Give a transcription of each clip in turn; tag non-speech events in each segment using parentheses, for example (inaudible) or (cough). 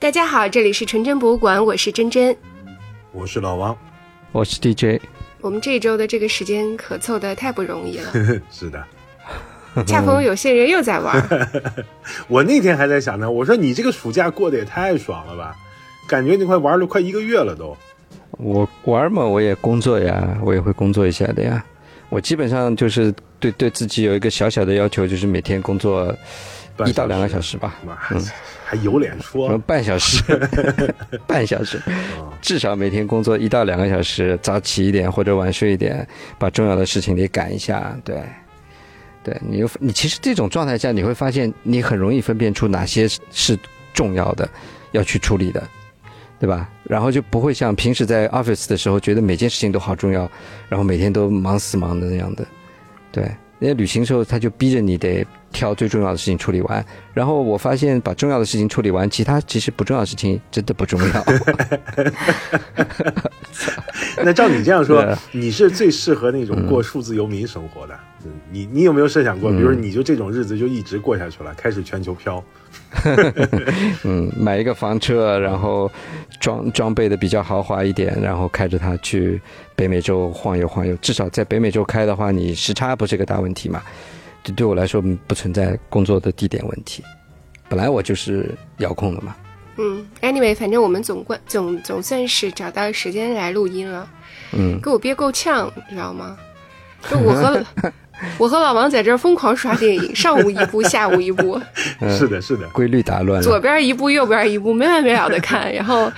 大家好，这里是纯真博物馆，我是真真，我是老王，我是 DJ。我们这周的这个时间可凑的太不容易了，(laughs) 是的，恰逢有些人又在玩。(laughs) 我那天还在想呢，我说你这个暑假过得也太爽了吧，感觉你快玩了快一个月了都。我玩嘛，我也工作呀，我也会工作一下的呀。我基本上就是对对自己有一个小小的要求，就是每天工作一到两个小时吧。嗯。还有脸说？半小时，(laughs) 半小时，至少每天工作一到两个小时，早起一点或者晚睡一点，把重要的事情得赶一下。对，对你，你其实这种状态下，你会发现你很容易分辨出哪些是重要的，要去处理的，对吧？然后就不会像平时在 office 的时候，觉得每件事情都好重要，然后每天都忙死忙的那样的。对，因为旅行时候他就逼着你得。挑最重要的事情处理完，然后我发现把重要的事情处理完，其他其实不重要的事情真的不重要。(laughs) 那照你这样说，你是最适合那种过数字游民生活的。你你有没有设想过，比如你就这种日子就一直过下去了，开始全球飘？(laughs) 嗯，买一个房车，然后装装备的比较豪华一点，然后开着它去北美洲晃悠晃悠。至少在北美洲开的话，你时差不是个大问题嘛。这对我来说不存在工作的地点问题，本来我就是遥控的嘛。嗯，anyway，反正我们总关总总算是找到时间来录音了。嗯，给我憋够呛，你知道吗？就我和 (laughs) 我和老王在这儿疯狂刷电影，上午一部，下午一部。(laughs) 是的，是的，规律打乱。左边一部，右边一部，没完没了的看。然后，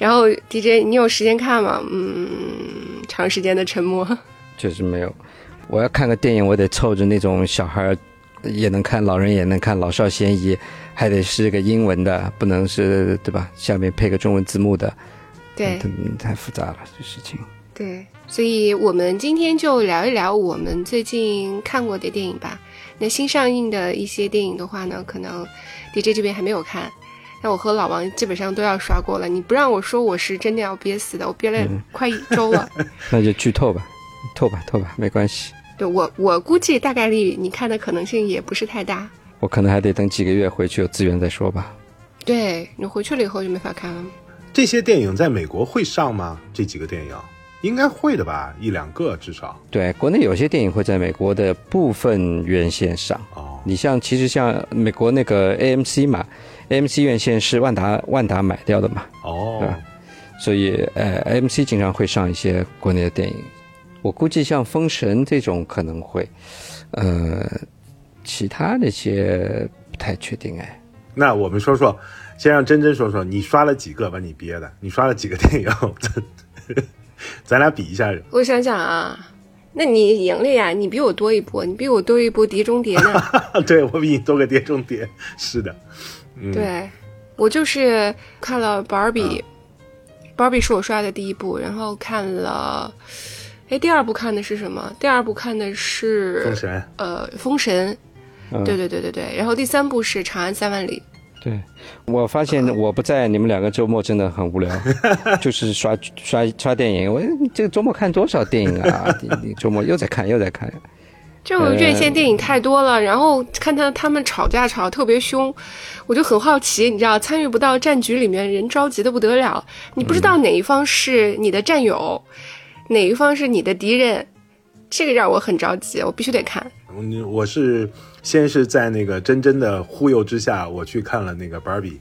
然后 DJ，你有时间看吗？嗯，长时间的沉默。(laughs) 确实没有。我要看个电影，我得凑着那种小孩也能看，老人也能看，老少咸宜，还得是个英文的，不能是对吧？下面配个中文字幕的，对，太复杂了这事情。对，所以我们今天就聊一聊我们最近看过的电影吧。那新上映的一些电影的话呢，可能 DJ 这边还没有看，那我和老王基本上都要刷过了。你不让我说，我是真的要憋死的，我憋了快一周了。(laughs) 那就剧透吧，透吧，透吧，没关系。对我，我估计大概率你看的可能性也不是太大。我可能还得等几个月回去有资源再说吧。对你回去了以后就没法看了。这些电影在美国会上吗？这几个电影应该会的吧，一两个至少。对，国内有些电影会在美国的部分院线上。哦，你像其实像美国那个 AMC 嘛，AMC 院线是万达万达买掉的嘛。哦，所以呃，AMC 经常会上一些国内的电影。我估计像《封神》这种可能会，呃，其他那些不太确定哎。那我们说说，先让真真说说，你刷了几个把你憋的？你刷了几个电影？(laughs) 咱俩比一下。我想想啊，那你赢了呀，你比我多一部，你比我多一部《碟中谍》呢。(laughs) 对，我比你多个《碟中谍》。是的，对，我就是看了《芭比》，《芭比》是我刷的第一部，然后看了。哎，第二部看的是什么？第二部看的是《封神》。呃，《封神》。对对对对对。然后第三部是《长安三万里》。对，我发现我不在，你们两个周末真的很无聊，(laughs) 就是刷刷刷电影。我这个周末看多少电影啊？你周末又在看又在看。(laughs) 就院线电影太多了，然后看他他们吵架吵得特别凶，我就很好奇，你知道，参与不到战局里面，人着急的不得了。你不知道哪一方是你的战友。哪一方是你的敌人？这个让我很着急，我必须得看。我我是先是在那个真真的忽悠之下，我去看了那个芭比，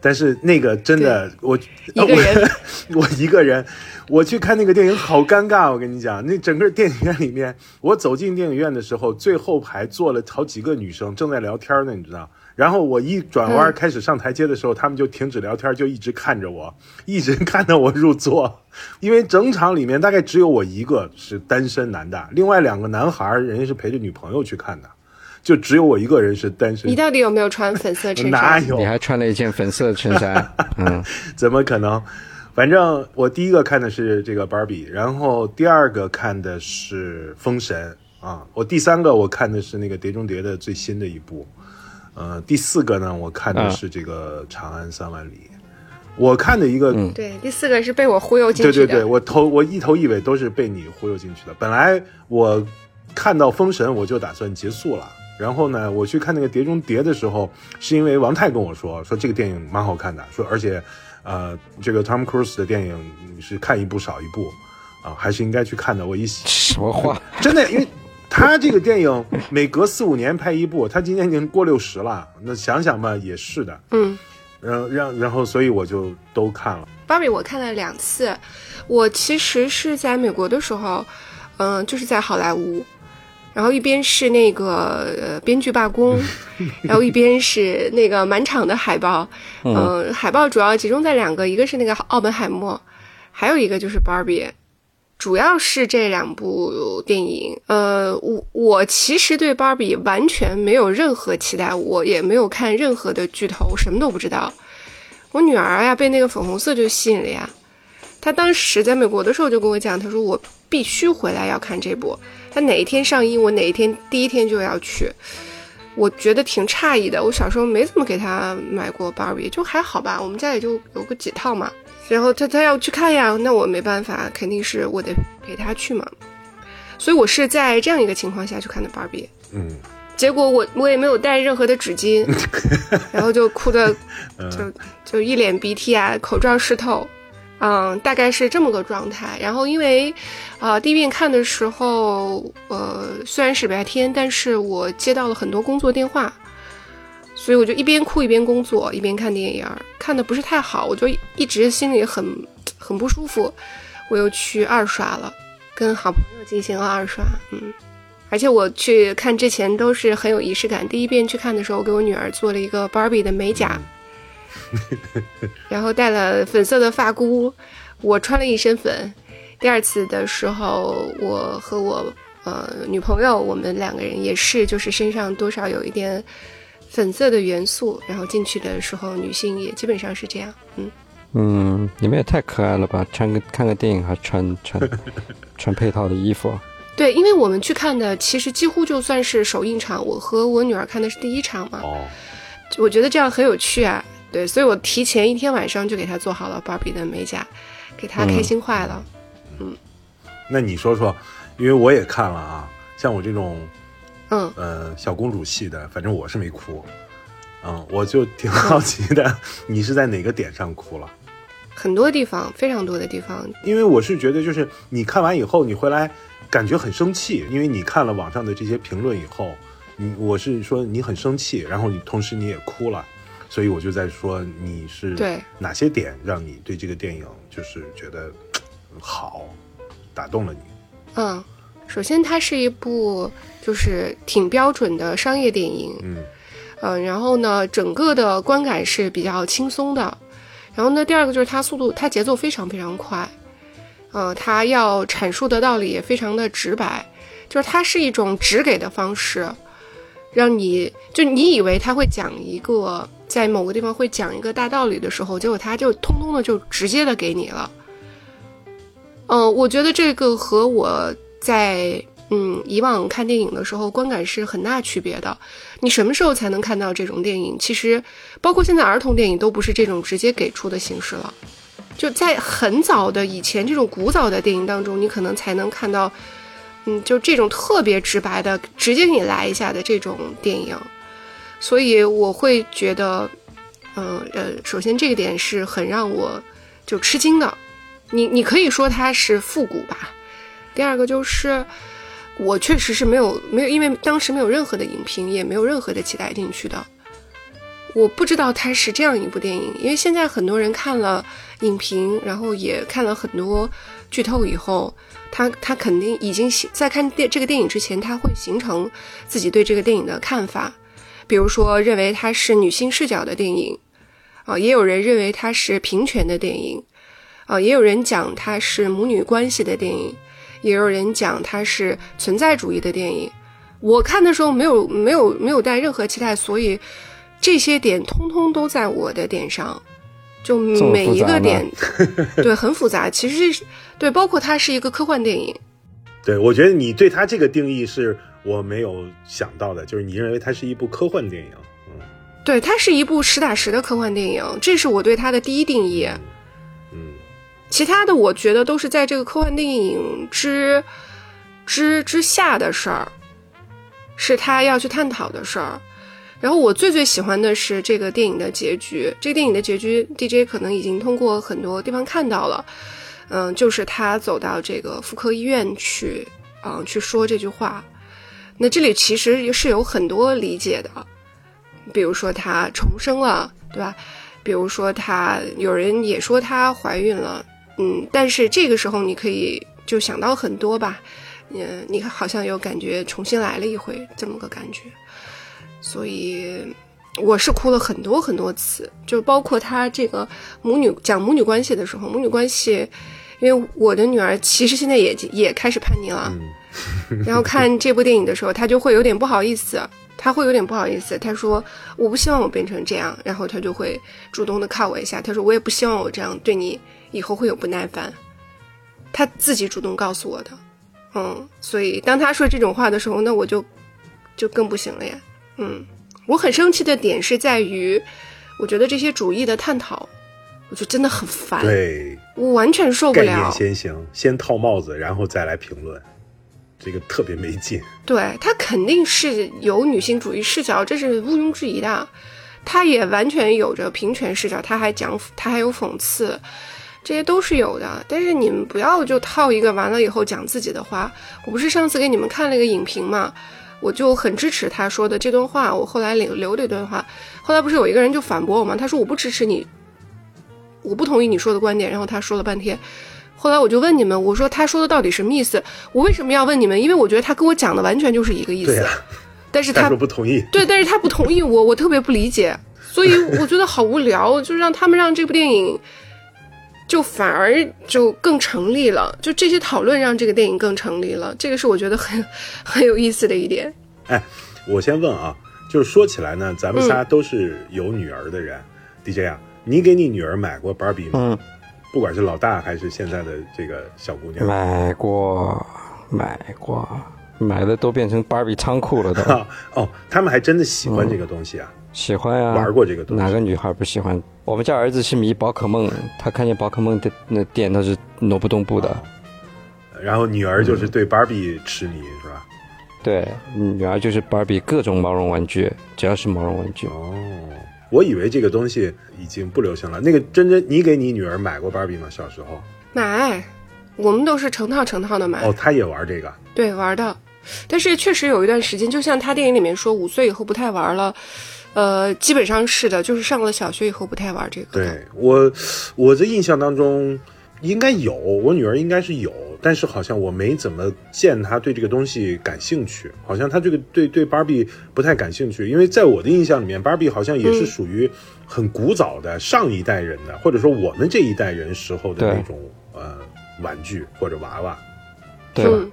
但是那个真的我一个人，(laughs) 我一个人，我去看那个电影好尴尬。我跟你讲，那整个电影院里面，我走进电影院的时候，最后排坐了好几个女生正在聊天呢，你知道。然后我一转弯开始上台阶的时候，他们就停止聊天，就一直看着我，一直看到我入座。(laughs) 因为整场里面大概只有我一个是单身男的，另外两个男孩人家是陪着女朋友去看的，就只有我一个人是单身。你到底有没有穿粉色衬衫？(laughs) 哪有？你还穿了一件粉色衬衫？(laughs) 嗯，怎么可能？反正我第一个看的是这个芭比，然后第二个看的是封神啊，我第三个我看的是那个碟中谍的最新的一部。呃，第四个呢，我看的是这个《长安三万里》，我看的一个，对，第四个是被我忽悠进去的。对对对，我头我一头一尾都是被你忽悠进去的。本来我看到封神，我就打算结束了，然后呢，我去看那个《碟中谍》的时候，是因为王太跟我说，说这个电影蛮好看的，说而且，呃，这个 Tom Cruise 的电影是看一部少一部，啊，还是应该去看的。我一什么话？(laughs) 真的，因为他这个电影每隔四五年拍一部，他今年已经过六十了，那想想吧，也是的。嗯，然后让然后，所以我就都看了。芭比我看了两次，我其实是在美国的时候，嗯、就是在好莱坞。然后一边是那个呃编剧罢工，(laughs) 然后一边是那个满场的海报，嗯、海报主要集中在两个，一个是那个奥本海默，还有一个就是芭比，主要是这两部电影。呃，我我其实对芭比完全没有任何期待，我也没有看任何的剧透，什么都不知道。我女儿呀被那个粉红色就吸引了呀，她当时在美国的时候就跟我讲，她说我必须回来要看这部。她哪一天上映，我哪一天第一天就要去。我觉得挺诧异的，我小时候没怎么给她买过芭比，就还好吧，我们家也就有个几套嘛。然后他他要去看呀，那我没办法，肯定是我得陪他去嘛。所以我是在这样一个情况下去看的芭比，嗯，结果我我也没有带任何的纸巾，(laughs) 然后就哭的 (laughs) 就就一脸鼻涕啊，口罩湿透。嗯，大概是这么个状态。然后因为，呃，第一遍看的时候，呃，虽然是白天，但是我接到了很多工作电话，所以我就一边哭一边工作，一边看电影，看的不是太好，我就一直心里很很不舒服。我又去二刷了，跟好朋友进行了二刷，嗯。而且我去看之前都是很有仪式感。第一遍去看的时候，我给我女儿做了一个芭比的美甲。(laughs) 然后戴了粉色的发箍，我穿了一身粉。第二次的时候，我和我呃女朋友，我们两个人也是，就是身上多少有一点粉色的元素。然后进去的时候，女性也基本上是这样，嗯嗯，你们也太可爱了吧！穿个看个电影还穿穿 (laughs) 穿配套的衣服。对，因为我们去看的其实几乎就算是首映场，我和我女儿看的是第一场嘛。哦，我觉得这样很有趣啊。对，所以我提前一天晚上就给她做好了芭比的美甲，给她开心坏了。嗯，那你说说，因为我也看了啊，像我这种，嗯呃，小公主系的，反正我是没哭。嗯，我就挺好奇的，(laughs) 你是在哪个点上哭了？很多地方，非常多的地方。因为我是觉得，就是你看完以后，你回来感觉很生气，因为你看了网上的这些评论以后，你我是说你很生气，然后你同时你也哭了。所以我就在说，你是对哪些点让你对这个电影就是觉得好，打动了你？嗯，首先它是一部就是挺标准的商业电影，嗯嗯，然后呢，整个的观感是比较轻松的。然后呢，第二个就是它速度，它节奏非常非常快，呃，它要阐述的道理也非常的直白，就是它是一种直给的方式，让你就你以为他会讲一个。在某个地方会讲一个大道理的时候，结果他就通通的就直接的给你了。嗯，我觉得这个和我在嗯以往看电影的时候观感是很大区别的。你什么时候才能看到这种电影？其实包括现在儿童电影都不是这种直接给出的形式了。就在很早的以前这种古早的电影当中，你可能才能看到，嗯，就这种特别直白的直接给你来一下的这种电影。所以我会觉得，嗯呃，首先这个点是很让我就吃惊的。你你可以说它是复古吧。第二个就是我确实是没有没有，因为当时没有任何的影评，也没有任何的期待进去的。我不知道它是这样一部电影，因为现在很多人看了影评，然后也看了很多剧透以后，他他肯定已经在看电这个电影之前，他会形成自己对这个电影的看法。比如说，认为它是女性视角的电影，啊，也有人认为它是平权的电影，啊，也有人讲它是母女关系的电影，也有人讲它是存在主义的电影。我看的时候没有没有没有带任何期待，所以这些点通通都在我的点上，就每一个点，对，很复杂。其实对，包括它是一个科幻电影。对，我觉得你对它这个定义是。我没有想到的，就是你认为它是一部科幻电影，嗯，对，它是一部实打实的科幻电影，这是我对它的第一定义，嗯，其他的我觉得都是在这个科幻电影之之之下的事儿，是他要去探讨的事儿。然后我最最喜欢的是这个电影的结局。这个电影的结局，DJ 可能已经通过很多地方看到了。嗯，就是他走到这个妇科医院去，嗯，去说这句话。那这里其实是有很多理解的，比如说她重生了，对吧？比如说她有人也说她怀孕了，嗯，但是这个时候你可以就想到很多吧，嗯，你好像又感觉重新来了一回这么个感觉，所以我是哭了很多很多次，就包括他这个母女讲母女关系的时候，母女关系，因为我的女儿其实现在也也开始叛逆了。然后看这部电影的时候，她就会有点不好意思，他会有点不好意思。他说：“我不希望我变成这样。”然后他就会主动的靠我一下。他说：“我也不希望我这样对你以后会有不耐烦。”他自己主动告诉我的，嗯。所以当他说这种话的时候，那我就就更不行了呀。嗯，我很生气的点是在于，我觉得这些主义的探讨，我就真的很烦。对，我完全受不了。概念先行，先套帽子，然后再来评论。这个特别没劲，对他肯定是有女性主义视角，这是毋庸置疑的。他也完全有着平权视角，他还讲，他还有讽刺，这些都是有的。但是你们不要就套一个完了以后讲自己的话。我不是上次给你们看了一个影评嘛，我就很支持他说的这段话。我后来留留了一段话，后来不是有一个人就反驳我吗？他说我不支持你，我不同意你说的观点。然后他说了半天。后来我就问你们，我说他说的到底什么意思？我为什么要问你们？因为我觉得他跟我讲的完全就是一个意思。但是他说不同意。对，但是他不同意我，我特别不理解，所以我觉得好无聊，就让他们让这部电影，就反而就更成立了，就这些讨论让这个电影更成立了，这个是我觉得很很有意思的一点。哎，我先问啊，就是说起来呢，咱们仨都是有女儿的人，DJ 啊，你给你女儿买过芭比吗？不管是老大还是现在的这个小姑娘，买过，买过，买的都变成芭比仓库了都。(laughs) 哦，他们还真的喜欢这个东西啊？喜欢呀，玩过这个东西。哪个女孩不喜欢？我们家儿子是迷宝可梦，他看见宝可梦的那店都是挪不动步的。然后女儿就是对芭比痴迷，是吧？对，女儿就是芭比各种毛绒玩具，只要是毛绒玩具。哦。我以为这个东西已经不流行了。那个真真，你给你女儿买过芭比吗？小时候买，我们都是成套成套的买。哦，她也玩这个？对，玩的。但是确实有一段时间，就像他电影里面说，五岁以后不太玩了。呃，基本上是的，就是上了小学以后不太玩这个。对我，我的印象当中。应该有，我女儿应该是有，但是好像我没怎么见她对这个东西感兴趣，好像她这个对对芭比不太感兴趣，因为在我的印象里面，芭比好像也是属于很古早的上一代人的，或者说我们这一代人时候的那种呃玩具或者娃娃，对吧？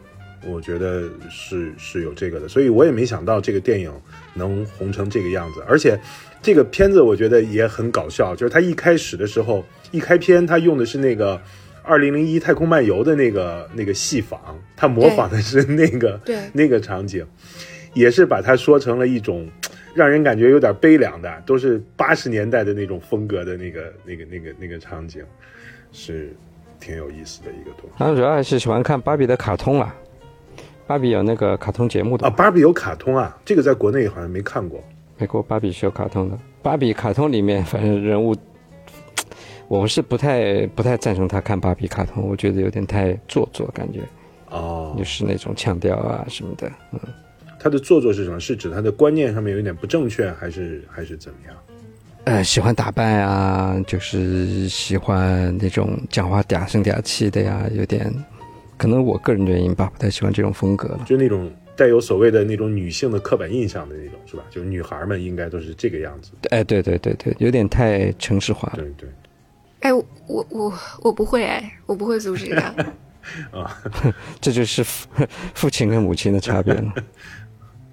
我觉得是是有这个的，所以我也没想到这个电影能红成这个样子，而且这个片子我觉得也很搞笑，就是他一开始的时候一开篇他用的是那个。二零零一太空漫游的那个那个戏仿，他模仿的是那个对 (laughs) 那个场景，也是把它说成了一种让人感觉有点悲凉的，都是八十年代的那种风格的那个那个那个那个场景，是挺有意思的一个东西。他主要还是喜欢看芭比的卡通啦，芭比有那个卡通节目的啊，芭比有卡通啊，这个在国内好像没看过。美国芭比是有卡通的，芭比卡通里面反正人物。(tsk) 我是不太不太赞成他看芭比卡通，我觉得有点太做作，感觉，哦，就是那种腔调啊什么的，嗯，他的做作是什么？是指他的观念上面有点不正确，还是还是怎么样？呃，喜欢打扮啊，就是喜欢那种讲话嗲声嗲气的呀，有点，可能我个人原因吧，不太喜欢这种风格，就那种带有所谓的那种女性的刻板印象的那种，是吧？就是女孩们应该都是这个样子。哎，对对对对，有点太城市化了。对对。哎，我我我不会哎，我不会阻止的。(laughs) 啊，(laughs) 这就是父 (laughs) 父亲跟母亲的差别了。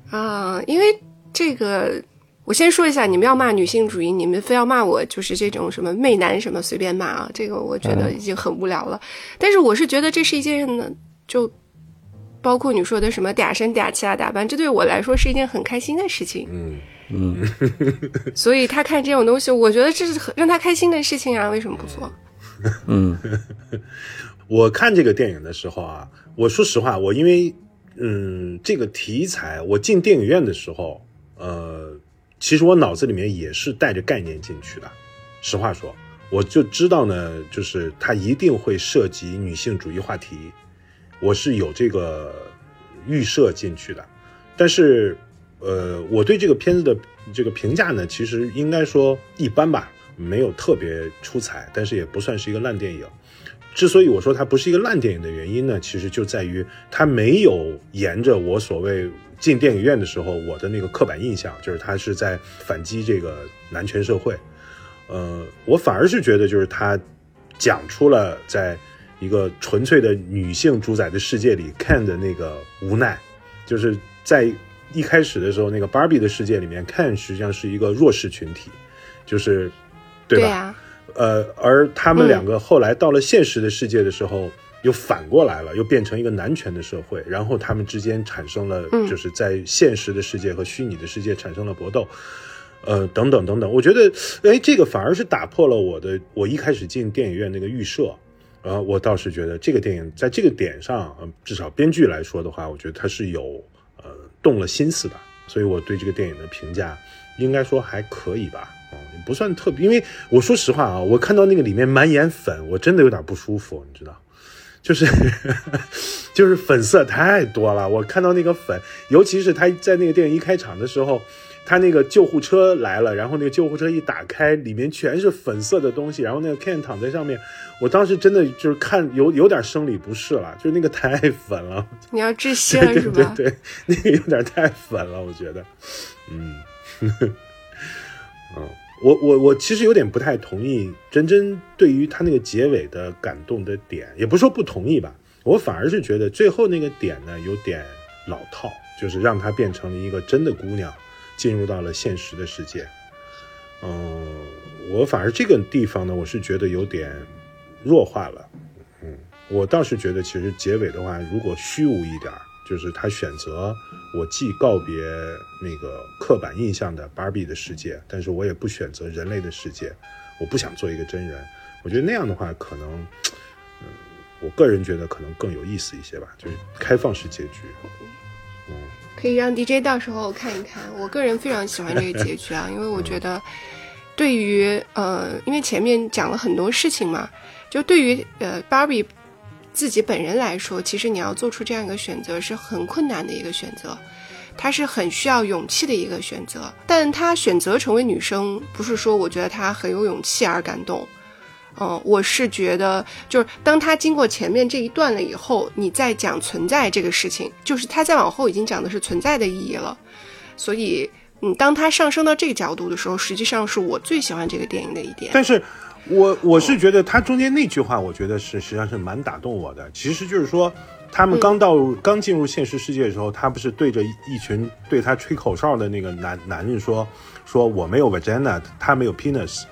啊，因为这个，我先说一下，你们要骂女性主义，你们非要骂我，就是这种什么媚男什么随便骂啊，这个我觉得已经很无聊了。但是我是觉得这是一件呢，就包括你说的什么嗲声嗲气啊打扮，这对我来说是一件很开心的事情。嗯。嗯，(laughs) 所以他看这种东西，我觉得这是让他开心的事情啊，为什么不做？嗯，(laughs) 我看这个电影的时候啊，我说实话，我因为嗯，这个题材，我进电影院的时候，呃，其实我脑子里面也是带着概念进去的。实话说，我就知道呢，就是它一定会涉及女性主义话题，我是有这个预设进去的。但是，呃，我对这个片子的这个评价呢，其实应该说一般吧，没有特别出彩，但是也不算是一个烂电影。之所以我说它不是一个烂电影的原因呢，其实就在于它没有沿着我所谓进电影院的时候我的那个刻板印象，就是他是在反击这个男权社会。呃，我反而是觉得，就是他讲出了在一个纯粹的女性主宰的世界里看的那个无奈，就是在一开始的时候，那个芭比的世界里面看实际上是一个弱势群体，就是对吧？呃，而他们两个后来到了现实的世界的时候，又反过来了，又变成一个男权的社会，然后他们之间产生了，就是在现实的世界和虚拟的世界产生了搏斗，呃，等等等等。我觉得，哎，这个反而是打破了我的我一开始进电影院那个预设，呃，我倒是觉得这个电影在这个点上，至少编剧来说的话，我觉得他是有呃动了心思的，所以我对这个电影的评价应该说还可以吧。不算特别，因为我说实话啊，我看到那个里面满眼粉，我真的有点不舒服，你知道，就是 (laughs) 就是粉色太多了。我看到那个粉，尤其是他在那个电影一开场的时候，他那个救护车来了，然后那个救护车一打开，里面全是粉色的东西，然后那个 Ken 躺在上面，我当时真的就是看有有点生理不适了，就是那个太粉了。你要窒息了是吧？对对对，那个有点太粉了，我觉得，嗯，(laughs) 嗯。我我我其实有点不太同意真真对于他那个结尾的感动的点，也不是说不同意吧，我反而是觉得最后那个点呢有点老套，就是让她变成了一个真的姑娘，进入到了现实的世界。嗯，我反而这个地方呢，我是觉得有点弱化了。嗯，我倒是觉得其实结尾的话，如果虚无一点。就是他选择我既告别那个刻板印象的芭比的世界，但是我也不选择人类的世界，我不想做一个真人。我觉得那样的话，可能，嗯，我个人觉得可能更有意思一些吧，就是开放式结局。嗯，可以让 DJ 到时候看一看。我个人非常喜欢这个结局啊，(laughs) 因为我觉得，对于呃，因为前面讲了很多事情嘛，就对于呃芭比。自己本人来说，其实你要做出这样一个选择是很困难的一个选择，他是很需要勇气的一个选择。但他选择成为女生，不是说我觉得他很有勇气而感动，嗯，我是觉得就是当他经过前面这一段了以后，你再讲存在这个事情，就是他再往后已经讲的是存在的意义了。所以，嗯，当他上升到这个角度的时候，实际上是我最喜欢这个电影的一点。但是。我我是觉得他中间那句话，我觉得是实际上是蛮打动我的。其实就是说，他们刚到刚进入现实世界的时候，他不是对着一群对他吹口哨的那个男男人说：“说我没有 vagina，他没有 penis。”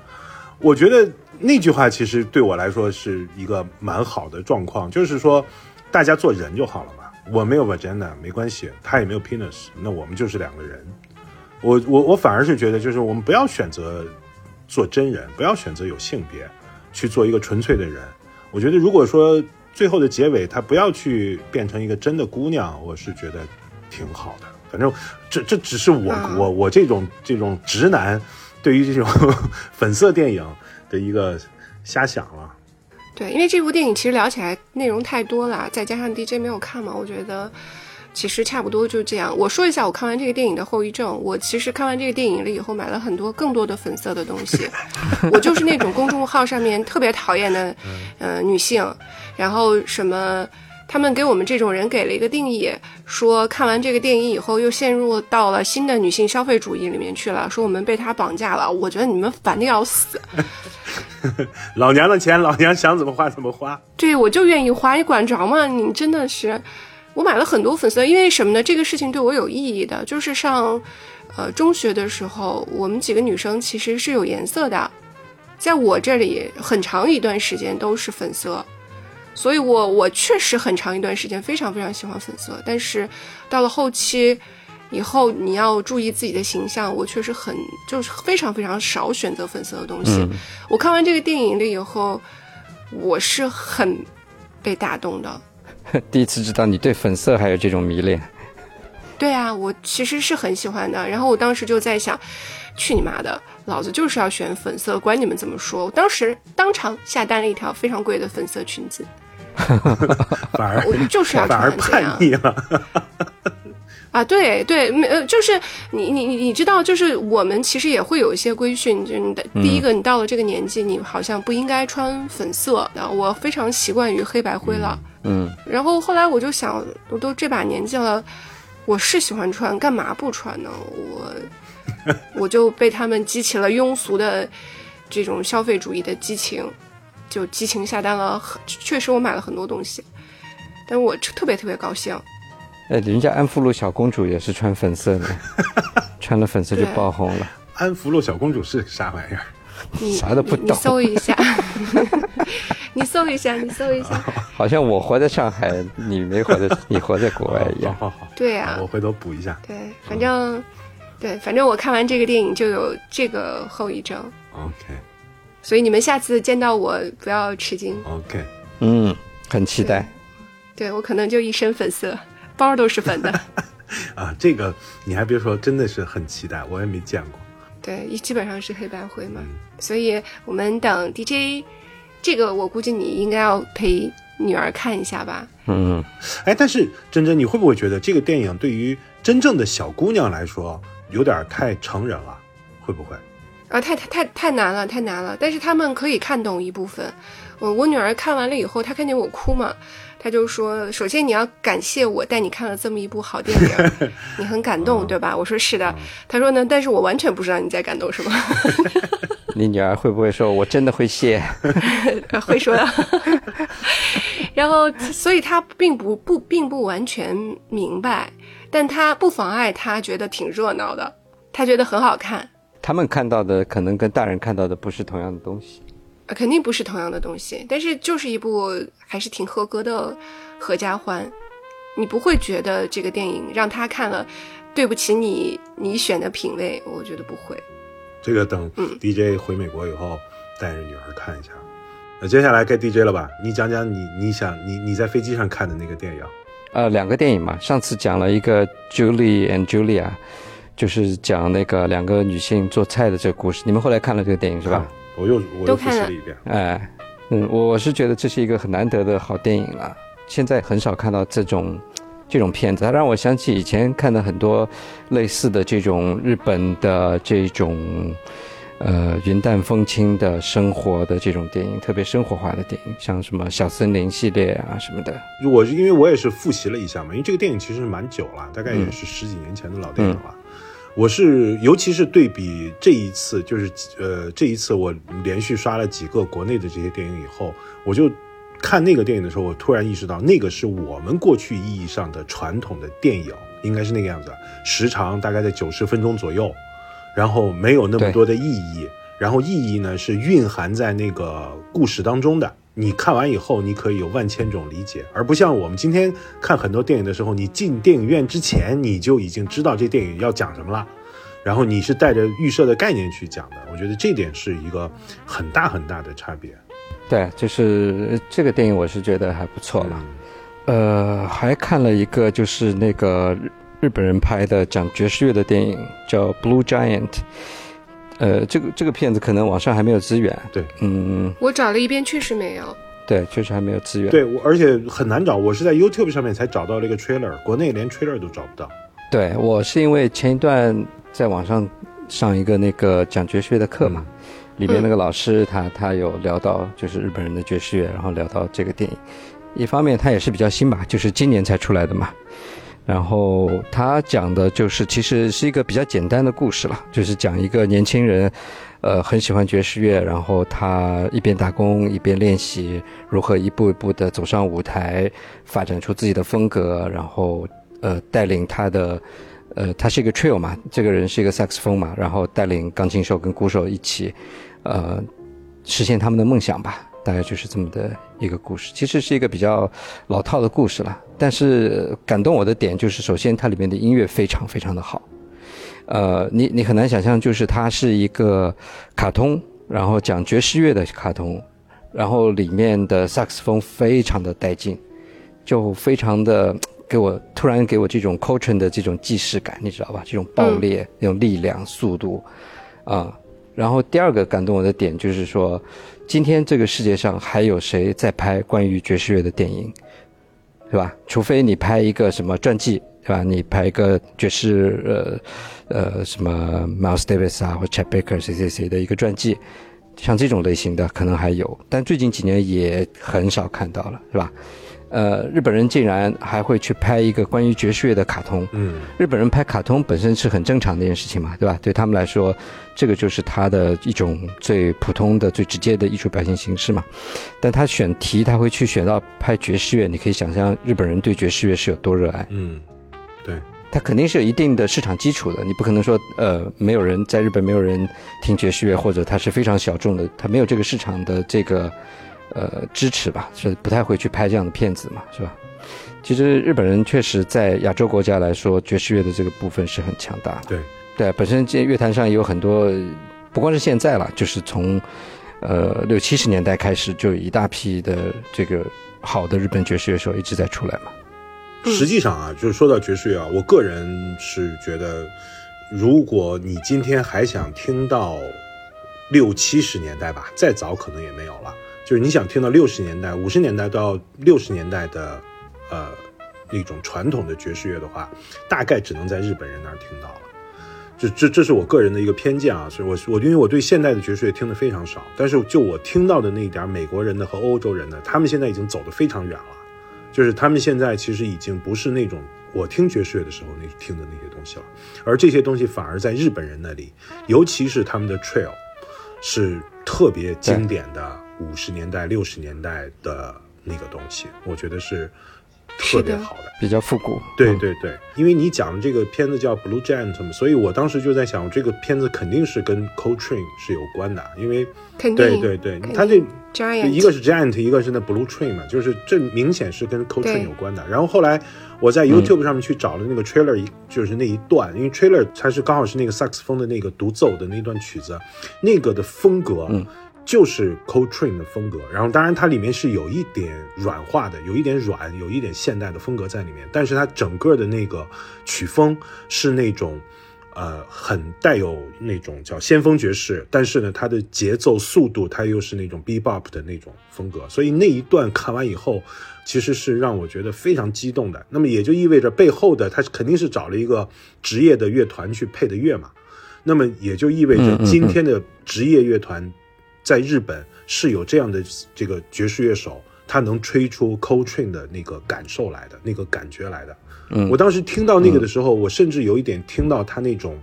我觉得那句话其实对我来说是一个蛮好的状况，就是说大家做人就好了嘛。我没有 vagina 没关系，他也没有 penis，那我们就是两个人。我我我反而是觉得，就是我们不要选择。做真人，不要选择有性别，去做一个纯粹的人。我觉得，如果说最后的结尾他不要去变成一个真的姑娘，我是觉得挺好的。反正这这只是我我我这种这种直男对于这种 (laughs) 粉色电影的一个瞎想了。对，因为这部电影其实聊起来内容太多了，再加上 DJ 没有看嘛，我觉得。其实差不多就这样。我说一下我看完这个电影的后遗症。我其实看完这个电影了以后，买了很多更多的粉色的东西。(laughs) 我就是那种公众号上面特别讨厌的，呃，女性。然后什么，他们给我们这种人给了一个定义，说看完这个电影以后又陷入到了新的女性消费主义里面去了，说我们被他绑架了。我觉得你们烦的要死。(laughs) 老娘的钱，老娘想怎么花怎么花。对，我就愿意花，你管着吗？你真的是。我买了很多粉色，因为什么呢？这个事情对我有意义的，就是上，呃，中学的时候，我们几个女生其实是有颜色的，在我这里很长一段时间都是粉色，所以我我确实很长一段时间非常非常喜欢粉色，但是到了后期以后，你要注意自己的形象，我确实很就是非常非常少选择粉色的东西。我看完这个电影了以后，我是很被打动的。(laughs) 第一次知道你对粉色还有这种迷恋。对啊，我其实是很喜欢的。然后我当时就在想，去你妈的，老子就是要选粉色，管你们怎么说。我当时当场下单了一条非常贵的粉色裙子，(laughs) 反而我就是要反而穿这样叛逆了。(laughs) 啊，对对，没呃，就是你你你你知道，就是我们其实也会有一些规训，就是你的第一个，你到了这个年纪，你好像不应该穿粉色的。我非常习惯于黑白灰了，嗯，然后后来我就想，我都这把年纪了，我是喜欢穿，干嘛不穿呢？我 (laughs) 我就被他们激起了庸俗的这种消费主义的激情，就激情下单了很，确实我买了很多东西，但我特别特别高兴。哎，人家安福路小公主也是穿粉色的，穿了粉色就爆红了。安福路小公主是啥玩意儿？啥都不懂你搜一下，(laughs) 你搜一下，你搜一下。(laughs) 好像我活在上海，你没活在，(laughs) 你活在国外一样。好好好，对啊我，回头补一下。对，反正对，反正我看完这个电影就有这个后遗症，OK 所以你们下次见到我不要吃惊。OK，嗯，很期待。对我可能就一身粉色，包都是粉的。(laughs) 啊，这个你还别说，真的是很期待，我也没见过。对，基本上是黑白灰嘛，嗯所以我们等 DJ，这个我估计你应该要陪女儿看一下吧。嗯，哎，但是珍珍，你会不会觉得这个电影对于真正的小姑娘来说有点太成人了？会不会？啊，太太太太难了，太难了。但是他们可以看懂一部分。我我女儿看完了以后，她看见我哭嘛，她就说：“首先你要感谢我带你看了这么一部好电影，(laughs) 你很感动，对吧？”我说：“是的。”他说呢，但是我完全不知道你在感动什么，(laughs) 你女儿会不会说我真的会谢？会说的。(laughs) 然后，所以她并不不并不完全明白，但她不妨碍她觉得挺热闹的，她觉得很好看。他们看到的可能跟大人看到的不是同样的东西。呃肯定不是同样的东西，但是就是一部还是挺合格的合家欢。你不会觉得这个电影让他看了，对不起你你选的品味，我觉得不会。这个等嗯 DJ 回美国以后，带着女儿看一下。那接下来该 DJ 了吧？你讲讲你你想你你在飞机上看的那个电影。呃，两个电影嘛，上次讲了一个 Julie and Julia，就是讲那个两个女性做菜的这个故事。你们后来看了这个电影是吧？我又我又复习了一遍。哎，嗯，我我是觉得这是一个很难得的好电影了。现在很少看到这种这种片子，它让我想起以前看的很多类似的这种日本的这种呃云淡风轻的生活的这种电影，特别生活化的电影，像什么小森林系列啊什么的。我是因为我也是复习了一下嘛，因为这个电影其实蛮久了，大概也是十几年前的老电影了。我是尤其是对比这一次，就是呃这一次我连续刷了几个国内的这些电影以后，我就看那个电影的时候，我突然意识到，那个是我们过去意义上的传统的电影，应该是那个样子，时长大概在九十分钟左右，然后没有那么多的意义，然后意义呢是蕴含在那个故事当中的。你看完以后，你可以有万千种理解，而不像我们今天看很多电影的时候，你进电影院之前你就已经知道这电影要讲什么了，然后你是带着预设的概念去讲的。我觉得这点是一个很大很大的差别。对，就是这个电影，我是觉得还不错了。呃，还看了一个就是那个日日本人拍的讲爵士乐的电影，叫《Blue Giant》。呃，这个这个片子可能网上还没有资源。对，嗯，我找了一遍，确实没有。对，确实还没有资源。对，我而且很难找，我是在 YouTube 上面才找到了一个 trailer，国内连 trailer 都找不到。对我是因为前一段在网上上一个那个讲爵士乐的课嘛，里面那个老师他他有聊到就是日本人的爵士乐，然后聊到这个电影。一方面它也是比较新吧，就是今年才出来的嘛。然后他讲的就是其实是一个比较简单的故事了，就是讲一个年轻人，呃，很喜欢爵士乐，然后他一边打工一边练习，如何一步一步的走上舞台，发展出自己的风格，然后呃带领他的，呃，他是一个 trio 嘛，这个人是一个萨克斯风嘛，然后带领钢琴手跟鼓手一起，呃，实现他们的梦想吧。大概就是这么的一个故事，其实是一个比较老套的故事了。但是感动我的点就是，首先它里面的音乐非常非常的好，呃，你你很难想象，就是它是一个卡通，然后讲爵士乐的卡通，然后里面的萨克斯风非常的带劲，就非常的给我突然给我这种 Coltrane 的这种既视感，你知道吧？这种爆裂、那种力量、速度，啊。然后第二个感动我的点就是说，今天这个世界上还有谁在拍关于爵士乐的电影，是吧？除非你拍一个什么传记，对吧？你拍一个爵士呃呃什么 Miles Davis 啊或 Chet Baker 谁谁谁的一个传记。像这种类型的可能还有，但最近几年也很少看到了，是吧？呃，日本人竟然还会去拍一个关于爵士乐的卡通。嗯，日本人拍卡通本身是很正常的一件事情嘛，对吧？对他们来说，这个就是他的一种最普通的、最直接的艺术表现形式嘛。但他选题，他会去选到拍爵士乐，你可以想象日本人对爵士乐是有多热爱。嗯，对。他肯定是有一定的市场基础的，你不可能说，呃，没有人在日本没有人听爵士乐，或者他是非常小众的，他没有这个市场的这个，呃，支持吧，是不太会去拍这样的片子嘛，是吧？其实日本人确实在亚洲国家来说，爵士乐的这个部分是很强大的。对，对，本身这乐坛上也有很多，不光是现在了，就是从，呃，六七十年代开始，就有一大批的这个好的日本爵士乐手一直在出来嘛。实际上啊，就是说到爵士乐啊，我个人是觉得，如果你今天还想听到六七十年代吧，再早可能也没有了。就是你想听到六十年代、五十年代到六十年代的，呃，那种传统的爵士乐的话，大概只能在日本人那儿听到了。这这这是我个人的一个偏见啊，所以我我因为我对现代的爵士乐听的非常少，但是就我听到的那一点美国人的和欧洲人的，他们现在已经走得非常远了。就是他们现在其实已经不是那种我听爵士乐的时候那听的那些东西了，而这些东西反而在日本人那里，尤其是他们的 trail，是特别经典的五十年代六十年代的那个东西，我觉得是。特别好的，比较复古。对对对，因为你讲的这个片子叫《Blue Giant》嘛，所以我当时就在想，这个片子肯定是跟 Coltrane 是有关的，因为对对对，他这一个是 Giant，一个是那 Blue Train 嘛，就是这明显是跟 Coltrane 有关的。然后后来我在 YouTube 上面去找了那个 trailer，就是那一段，因为 trailer 它是刚好是那个萨克斯风的那个独奏的那段曲子，那个的风格。就是 Cold Train 的风格，然后当然它里面是有一点软化的，有一点软，有一点现代的风格在里面，但是它整个的那个曲风是那种，呃，很带有那种叫先锋爵士，但是呢，它的节奏速度它又是那种 bebop 的那种风格，所以那一段看完以后，其实是让我觉得非常激动的。那么也就意味着背后的他肯定是找了一个职业的乐团去配的乐嘛，那么也就意味着今天的职业乐团。在日本是有这样的这个爵士乐手，他能吹出 Coltrane 的那个感受来的那个感觉来的。嗯，我当时听到那个的时候，我甚至有一点听到他那种，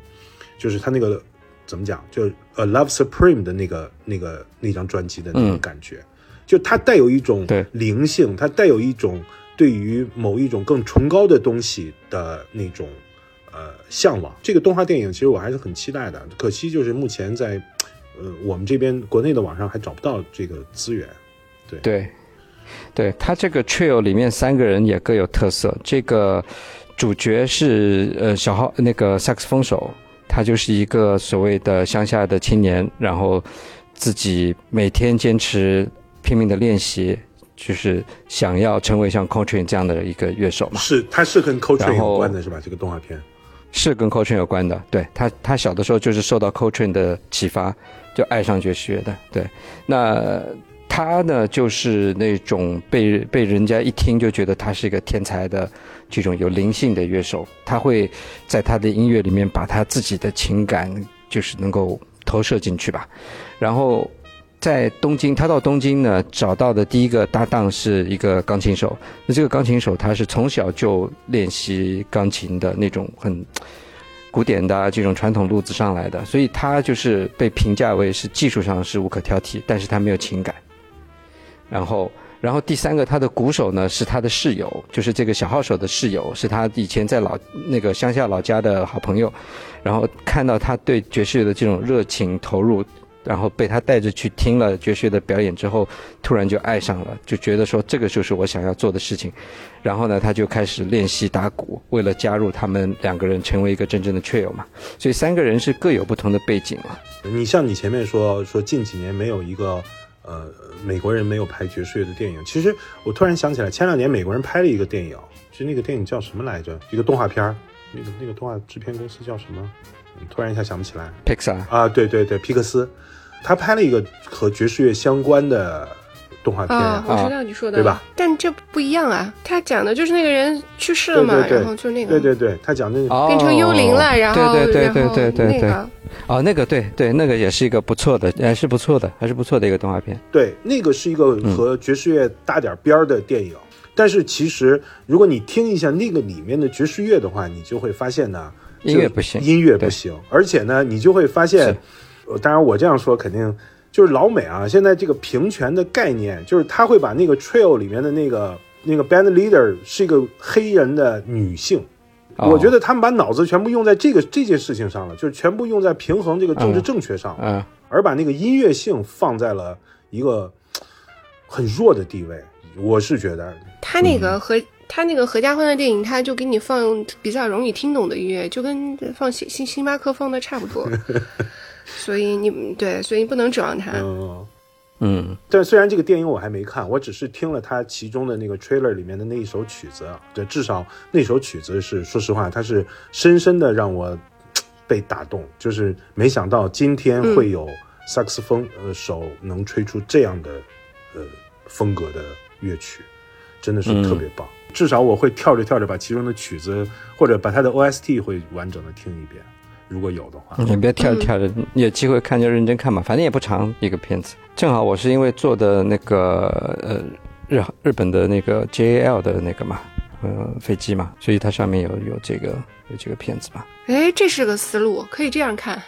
就是他那个怎么讲，就 A Love Supreme 的那个那个那张专辑的那种感觉，就它带有一种灵性，它带有一种对于某一种更崇高的东西的那种呃向往。这个动画电影其实我还是很期待的，可惜就是目前在。呃，我们这边国内的网上还找不到这个资源，对对，对他这个 trio 里面三个人也各有特色。这个主角是呃小号那个萨克斯风手，他就是一个所谓的乡下的青年，然后自己每天坚持拼命的练习，就是想要成为像 Coltrane 这样的一个乐手嘛。是，他是跟 Coltrane 有关的是吧？这个动画片是跟 Coltrane 有关的，对他，他小的时候就是受到 Coltrane 的启发。就爱上爵士乐的，对，那他呢，就是那种被被人家一听就觉得他是一个天才的这种有灵性的乐手，他会在他的音乐里面把他自己的情感就是能够投射进去吧。然后在东京，他到东京呢，找到的第一个搭档是一个钢琴手，那这个钢琴手他是从小就练习钢琴的那种很。古典的这种传统路子上来的，所以他就是被评价为是技术上是无可挑剔，但是他没有情感。然后，然后第三个他的鼓手呢是他的室友，就是这个小号手的室友，是他以前在老那个乡下老家的好朋友。然后看到他对爵士乐的这种热情投入。然后被他带着去听了爵士乐的表演之后，突然就爱上了，就觉得说这个就是我想要做的事情。然后呢，他就开始练习打鼓，为了加入他们两个人成为一个真正的 trio 嘛。所以三个人是各有不同的背景嘛。你像你前面说说近几年没有一个呃，美国人没有拍爵士乐的电影。其实我突然想起来，前两年美国人拍了一个电影，就那个电影叫什么来着？一个动画片儿，那个那个动画制片公司叫什么？嗯突然一下想不起来。Pixar 啊，对对对，皮克斯，他拍了一个和爵士乐相关的动画片啊，我知道你说的，对吧？但这不一样啊，他讲的就是那个人去世了嘛，对对对。然后就那个。对对对，他讲那个、哦。变成幽灵了，然后对对对对对对对那个。哦，那个对对，那个也是一个不错的，还是不错的，还是不错的一个动画片。对，那个是一个和爵士乐搭点边儿的电影。但是其实，如果你听一下那个里面的爵士乐的话，你就会发现呢，音乐不行。音乐不行，而且呢，你就会发现当然我这样说肯定就是老美啊，现在这个平权的概念，就是他会把那个 Trail 里面的那个那个 band leader 是一个黑人的女性。哦我觉得他们把脑子全部用在这个这件事情上了，就是全部用在平衡这个政治正确上了。嗯，而把那个音乐性放在了一个很弱的地位。我是觉得，他那个和、他那个合家欢的电影，他就给你放比较容易听懂的音乐，就跟放星星星巴克放的差不多。(laughs) 所以你对，所以你不能指望他。嗯，嗯，但虽然这个电影我还没看，我只是听了它其中的那个 trailer 里面的那一首曲子，对，至少那首曲子是，说实话，它是深深的让我被打动，就是没想到今天会有萨克斯风呃手能吹出这样的呃风格的乐曲，真的是特别棒。至少我会跳着跳着把其中的曲子或者把它的 OST 会完整的听一遍，如果有的话。你别跳着跳着，你有机会看就认真看嘛，反正也不长一个片子。正好我是因为做的那个呃日日本的那个 JAL 的那个嘛，呃飞机嘛，所以它上面有有这个有这个片子嘛。哎，这是个思路，可以这样看。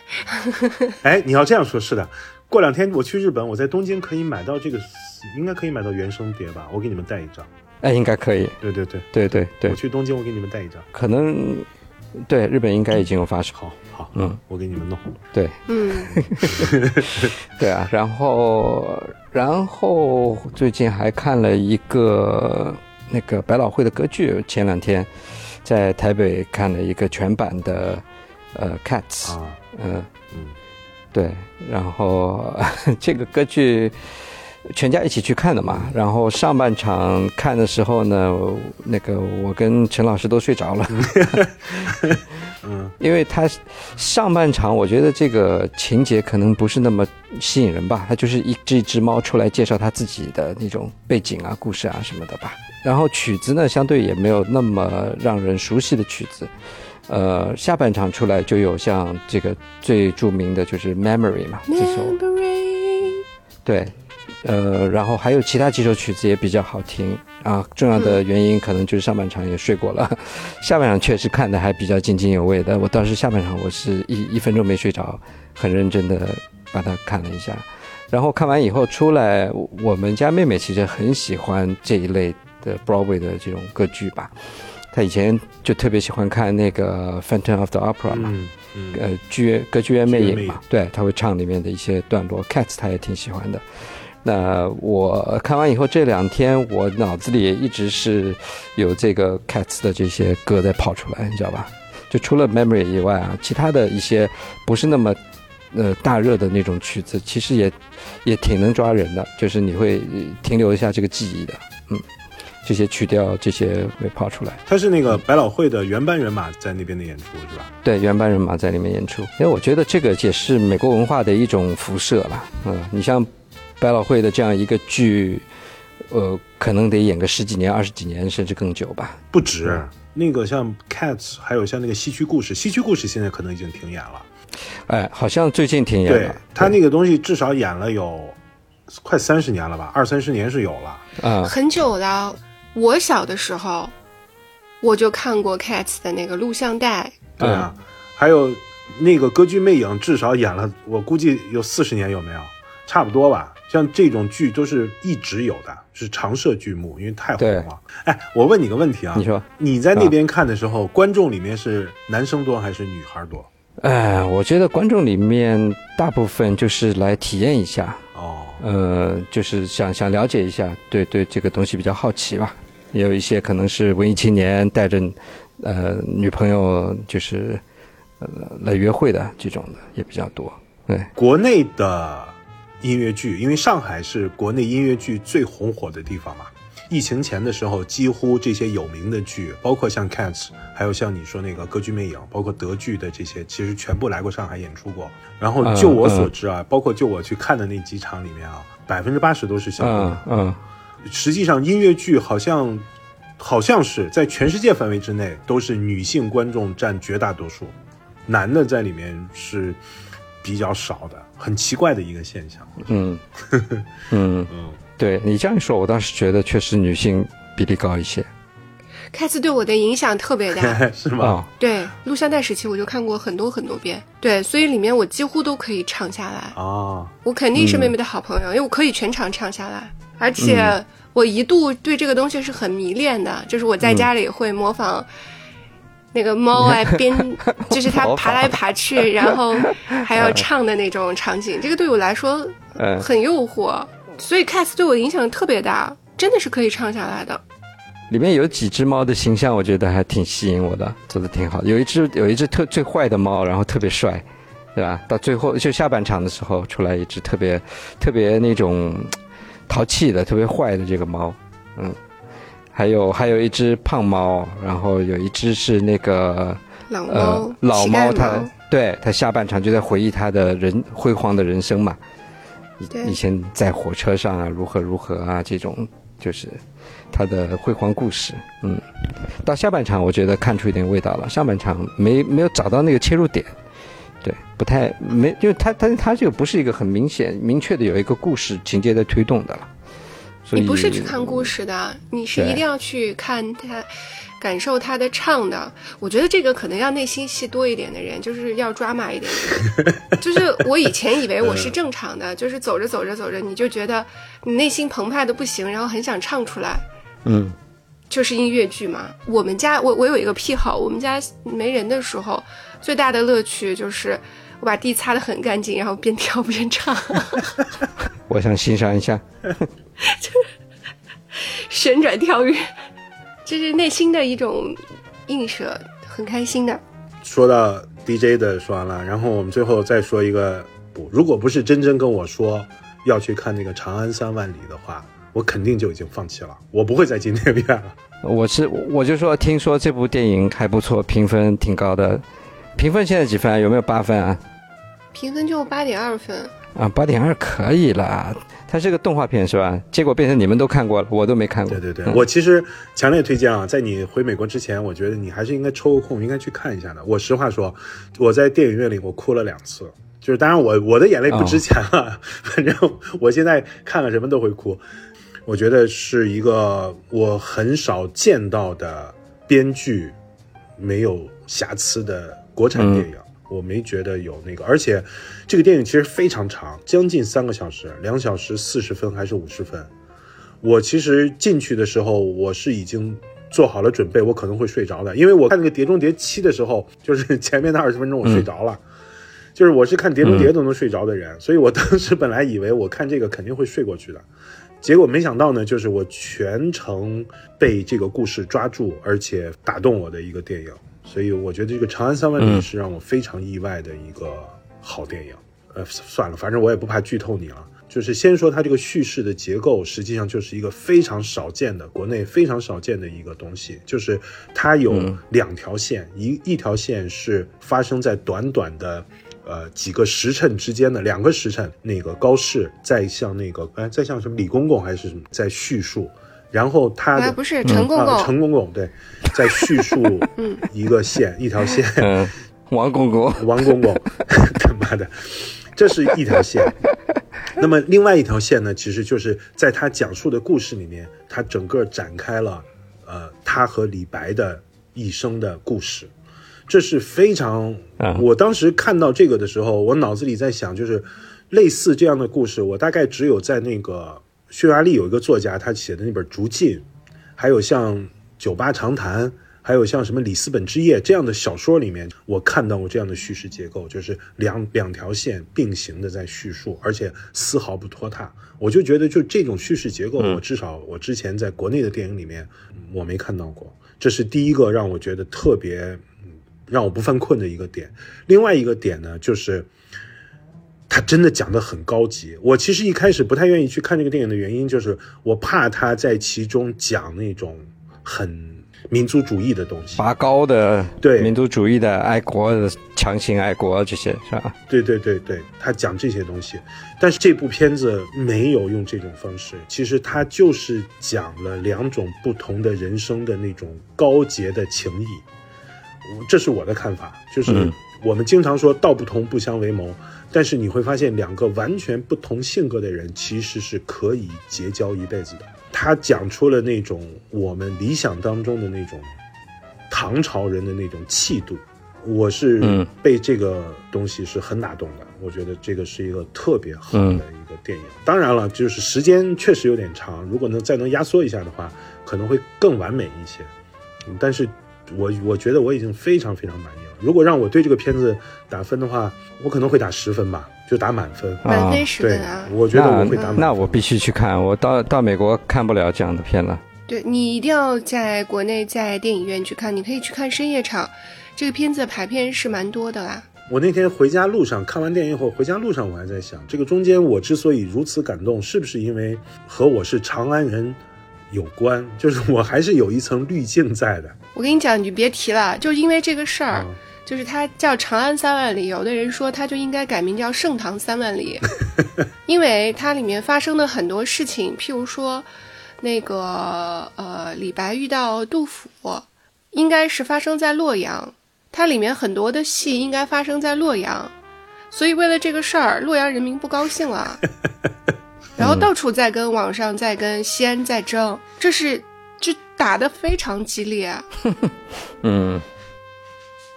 (laughs) 哎，你要这样说，是的。过两天我去日本，我在东京可以买到这个，应该可以买到原声碟吧？我给你们带一张。哎，应该可以，对对对，对对对我，去东京，我给你们带一张。可能对日本应该已经有发售。好好，嗯，我给你们弄。对。嗯，(laughs) 对啊，然后然后最近还看了一个那个百老汇的歌剧，前两天在台北看了一个全版的呃 Cats，啊，嗯、嗯，对，然后 (laughs) 这个歌剧全家一起去看的嘛。然后上半场看的时候呢，那个我跟陈老师都睡着了。嗯，(laughs) 因为他上半场我觉得这个情节可能不是那么吸引人吧，他就是一只一只猫出来介绍他自己的那种背景啊、故事啊什么的吧。然后曲子呢，相对也没有那么让人熟悉的曲子。呃，下半场出来就有像这个最著名的就是《Memory》嘛，这首 Memory 对，呃，然后还有其他几首曲子也比较好听啊。重要的原因可能就是上半场也睡过了，(laughs) 下半场确实看的还比较津津有味的。我当时下半场我是一一分钟没睡着，很认真的把它看了一下。然后看完以后出来，我们家妹妹其实很喜欢这一类的 Broadway 的这种歌剧吧。她以前就特别喜欢看那个《Phantom of the Opera》嘛，嗯嗯呃，剧院歌剧院魅影嘛，对，她会唱里面的一些段落。Cats 她也挺喜欢的。那我看完以后，这两天我脑子里也一直是有这个 Cats 的这些歌在跑出来，你知道吧？就除了 Memory 以外啊，其他的一些不是那么呃大热的那种曲子，其实也也挺能抓人的，就是你会呃停留一下这个记忆的，嗯，这些曲调这些会跑出来。它是那个百老汇的原班人马在那边的演出是吧？对，原班人马在里面演出，因为我觉得这个也是美国文化的一种辐射吧。嗯，你像百老汇的这样一个剧，呃，可能得演个十几年、二十几年，甚至更久吧。不止，那个像 Cats，还有像那个西区故事，西区故事现在可能已经停演了。哎，好像最近停演了对了。他那个东西至少演了有快三十年了吧，二三十年是有了。啊、很久了。我小的时候，我就看过 Cats 的那个录像带。对啊，还有那个歌剧魅影，至少演了，我估计有四十年，有没有？差不多吧。像这种剧都是一直有的，是常设剧目，因为太红了。哎，我问你个问题啊，你说，你在那边看的时候，观众里面是男生多还是女孩多？哎，我觉得观众里面大部分就是来体验一下，哦，呃，就是想想了解一下，对对这个东西比较好奇吧。也有一些可能是文艺青年带着呃女朋友就是呃来约会的这种的也比较多。对，国内的音乐剧，因为上海是国内音乐剧最红火的地方嘛。疫情前的时候，几乎这些有名的剧，包括像 Cats，还有像你说那个歌剧魅影，包括德剧的这些，其实全部来过上海演出过。然后就我所知啊，包括就我去看的那几场里面啊，百分之八十都是小姑娘。嗯，实际上音乐剧好像，好像是在全世界范围之内都是女性观众占绝大多数，男的在里面是比较少的，很奇怪的一个现象。嗯 (laughs) 嗯嗯。对你这样一说，我当时觉得确实女性比例高一些。开次对我的影响特别大，(laughs) 是吗？对，录像带时期我就看过很多很多遍，对，所以里面我几乎都可以唱下来。哦，我肯定是妹妹的好朋友，因为我可以全场唱下来，而且我一度对这个东西是很迷恋的，就是我在家里会模仿那个猫 (laughs) 啊，边，(laughs) 就是它爬来爬去，(laughs) 然后还要唱的那种场景，这个对我来说很诱惑。所以 Cats 对我影响特别大，真的是可以唱下来的。里面有几只猫的形象，我觉得还挺吸引我的，做的挺好。有一只有一只特最坏的猫，然后特别帅，对吧？到最后就下半场的时候出来一只特别特别那种淘气的、特别坏的这个猫，嗯。还有还有一只胖猫，然后有一只是那个老猫，老猫，它对它下半场就在回忆它的人辉煌的人生嘛。以前在火车上啊，如何如何啊，这种就是它的辉煌故事。嗯，到下半场我觉得看出一点味道了，上半场没没有找到那个切入点，对，不太没，因为他他他这个不是一个很明显明确的有一个故事情节在推动的了。你不是去看故事的，你是一定要去看他。感受他的唱的，我觉得这个可能要内心戏多一点的人，就是要抓马一点的人。(laughs) 就是我以前以为我是正常的，就是走着走着走着，你就觉得你内心澎湃的不行，然后很想唱出来。嗯，就是音乐剧嘛。我们家我我有一个癖好，我们家没人的时候，最大的乐趣就是我把地擦得很干净，然后边跳边唱。(laughs) (laughs) 我想欣赏一下，(laughs) 旋转跳跃。这是内心的一种映射，很开心的。说到 DJ 的说完了，然后我们最后再说一个，不，如果不是真真跟我说要去看那个《长安三万里》的话，我肯定就已经放弃了，我不会再进电影院了。我是我就说，听说这部电影还不错，评分挺高的，评分现在几分？有没有八分啊？评分就八点二分。啊，八点二可以了。它是个动画片是吧？结果变成你们都看过了，我都没看过。对对对，我其实强烈推荐啊，在你回美国之前，我觉得你还是应该抽个空，应该去看一下的。我实话说，我在电影院里我哭了两次，就是当然我我的眼泪不值钱啊，反正我现在看了什么都会哭。我觉得是一个我很少见到的编剧没有瑕疵的国产电影。我没觉得有那个，而且这个电影其实非常长，将近三个小时，两小时四十分还是五十分。我其实进去的时候，我是已经做好了准备，我可能会睡着的，因为我看那个《碟中谍七》的时候，就是前面的二十分钟我睡着了，就是我是看《碟中谍》都能睡着的人，所以我当时本来以为我看这个肯定会睡过去的，结果没想到呢，就是我全程被这个故事抓住，而且打动我的一个电影。所以我觉得这个《长安三万里》是让我非常意外的一个好电影。呃，算了，反正我也不怕剧透你了。就是先说它这个叙事的结构，实际上就是一个非常少见的国内非常少见的一个东西，就是它有两条线，一一条线是发生在短短的呃几个时辰之间的两个时辰，那个高适在向那个哎在向什么李公公还是什么在叙述。然后他的不是陈公公，陈公公对，在叙述一个线，一条线。王公公，王公公，(laughs) 他妈的，这是一条线。那么另外一条线呢，其实就是在他讲述的故事里面，他整个展开了，呃，他和李白的一生的故事。这是非常，我当时看到这个的时候，我脑子里在想，就是类似这样的故事，我大概只有在那个。匈牙利有一个作家，他写的那本《竹尽》，还有像《酒吧长谈》，还有像什么《里斯本之夜》这样的小说里面，我看到过这样的叙事结构，就是两两条线并行的在叙述，而且丝毫不拖沓。我就觉得，就这种叙事结构，我至少我之前在国内的电影里面我没看到过，这是第一个让我觉得特别让我不犯困的一个点。另外一个点呢，就是他真的讲的很高级。我其实一开始不太愿意去看这个电影的原因，就是我怕他在其中讲那种很民族主义的东西，拔高的对。民族主义的爱国的强行爱国这些是吧？对对对对，他讲这些东西，但是这部片子没有用这种方式，其实他就是讲了两种不同的人生的那种高洁的情谊，我这是我的看法，就是嗯。我们经常说道不同不相为谋，但是你会发现两个完全不同性格的人其实是可以结交一辈子的。他讲出了那种我们理想当中的那种唐朝人的那种气度，我是被这个东西是很打动的。我觉得这个是一个特别好的一个电影。当然了，就是时间确实有点长，如果能再能压缩一下的话，可能会更完美一些。但是我我觉得我已经非常非常满意了。如果让我对这个片子打分的话，我可能会打十分吧，就打满分。满分十对分啊，！我觉得我会打满分。那我必须去看，我到到美国看不了这样的片了。对你一定要在国内在电影院去看，你可以去看深夜场，这个片子排片是蛮多的啦。我那天回家路上看完电影后，回家路上我还在想，这个中间我之所以如此感动，是不是因为和我是长安人有关？就是我还是有一层滤镜在的。我跟你讲，你就别提了，就因为这个事儿，嗯就是它叫《长安三万里》，有的人说它就应该改名叫《盛唐三万里》，(laughs) 因为它里面发生的很多事情，譬如说，那个呃，李白遇到杜甫，应该是发生在洛阳，它里面很多的戏应该发生在洛阳，所以为了这个事儿，洛阳人民不高兴了，(laughs) 然后到处在跟网上在跟西安在争，这是就打得非常激烈。(laughs) 嗯，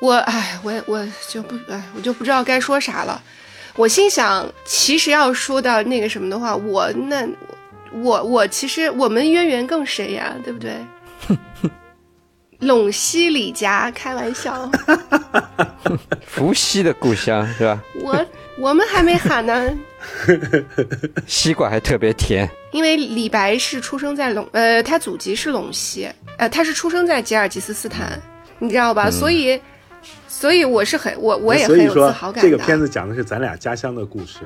我哎，我我就不哎，我就不知道该说啥了。我心想，其实要说到那个什么的话，我那我我其实我们渊源更深呀，对不对？陇西李家，开玩笑，(laughs) 伏羲的故乡是吧？(laughs) 我我们还没喊呢。(laughs) 西瓜还特别甜。因为李白是出生在陇，呃，他祖籍是陇西，呃，他是出生在吉尔吉斯斯坦，你知道吧？所以，所以我是很我我也很有自所以说豪感的。这个片子讲的是咱俩家乡的故事，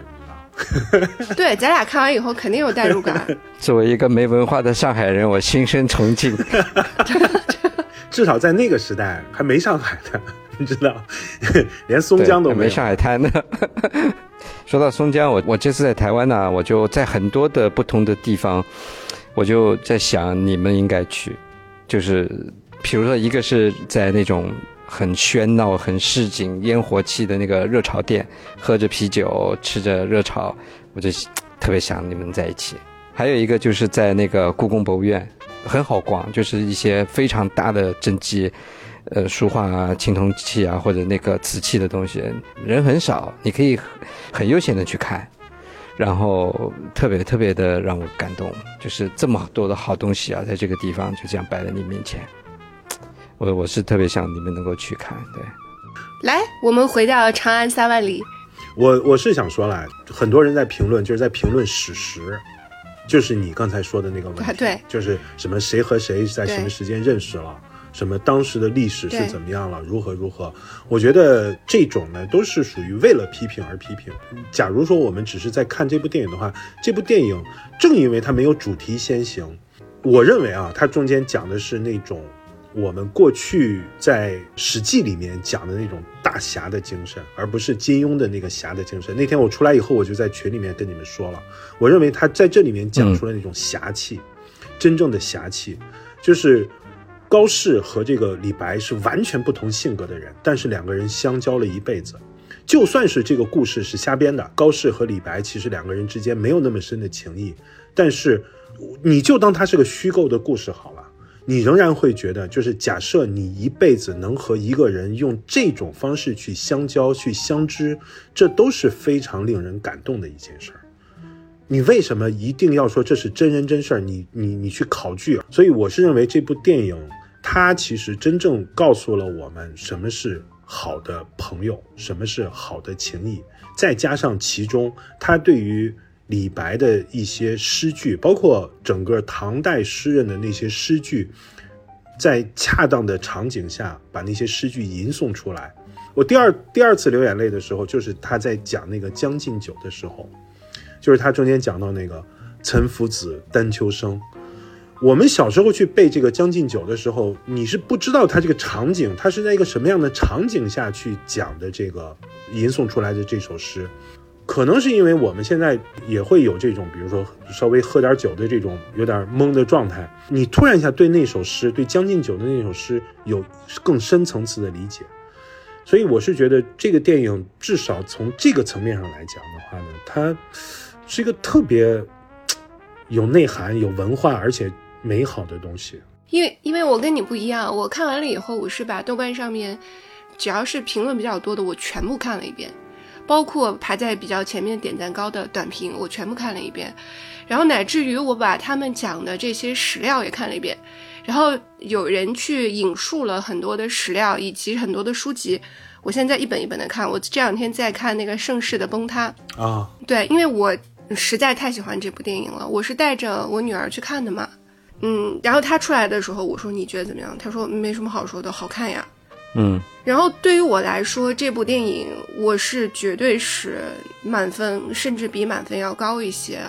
你知道？(laughs) 对，咱俩看完以后肯定有代入感。(laughs) 作为一个没文化的上海人，我心生崇敬。(laughs) 至少在那个时代还没上海呢，你知道，连松江都有。没上海滩呢。说到松江，我我这次在台湾呢，我就在很多的不同的地方，我就在想你们应该去，就是比如说一个是在那种很喧闹、很市井、烟火气的那个热炒店，喝着啤酒，吃着热炒，我就特别想你们在一起。还有一个就是在那个故宫博物院，很好逛，就是一些非常大的真迹，呃，书画啊、青铜器啊，或者那个瓷器的东西，人很少，你可以很悠闲的去看，然后特别特别的让我感动，就是这么多的好东西啊，在这个地方就这样摆在你面前，我我是特别想你们能够去看，对。来，我们回到长安三万里。我我是想说啦，很多人在评论，就是在评论史实，就是你刚才说的那个问题，就是什么谁和谁在什么时间认识了。什么当时的历史是怎么样了？如何如何？我觉得这种呢，都是属于为了批评而批评。假如说我们只是在看这部电影的话，这部电影正因为它没有主题先行，我认为啊，它中间讲的是那种我们过去在《史记》里面讲的那种大侠的精神，而不是金庸的那个侠的精神。那天我出来以后，我就在群里面跟你们说了，我认为他在这里面讲出了那种侠气，真正的侠气，就是高适和这个李白是完全不同性格的人，但是两个人相交了一辈子。就算是这个故事是瞎编的，高适和李白其实两个人之间没有那么深的情谊，但是你就当它是个虚构的故事好了。你仍然会觉得，就是假设你一辈子能和一个人用这种方式去相交、去相知，这都是非常令人感动的一件事儿。你为什么一定要说这是真人真事儿？你你你去考据？所以我是认为这部电影，它其实真正告诉了我们什么是好的朋友，什么是好的情谊，再加上其中他对于李白的一些诗句，包括整个唐代诗人的那些诗句，在恰当的场景下把那些诗句吟诵出来，我第二第二次流眼泪的时候，就是他在讲那个《将进酒》的时候，就是他中间讲到那个岑夫子，丹丘生。我们小时候去背这个《将进酒》的时候，你是不知道它这个场景，它是在一个什么样的场景下去讲的这个吟诵出来的这首诗。可能是因为我们现在也会有这种，比如说稍微喝点酒的这种有点懵的状态，你突然一下对那首诗，对《将进酒》的那首诗有更深层次的理解。所以我是觉得这个电影至少从这个层面上来讲的话呢，它是一个特别有内涵、有文化而且。美好的东西，因为因为我跟你不一样，我看完了以后，我是把豆瓣上面只要是评论比较多的，我全部看了一遍，包括排在比较前面点赞高的短评，我全部看了一遍，然后乃至于我把他们讲的这些史料也看了一遍，然后有人去引述了很多的史料以及很多的书籍，我现在一本一本的看，我这两天在看那个《盛世的崩塌》啊，对，因为我实在太喜欢这部电影了，我是带着我女儿去看的嘛。嗯，然后她出来的时候，我说你觉得怎么样？她说没什么好说的，好看呀。嗯，然后对于我来说，这部电影我是绝对是满分，甚至比满分要高一些。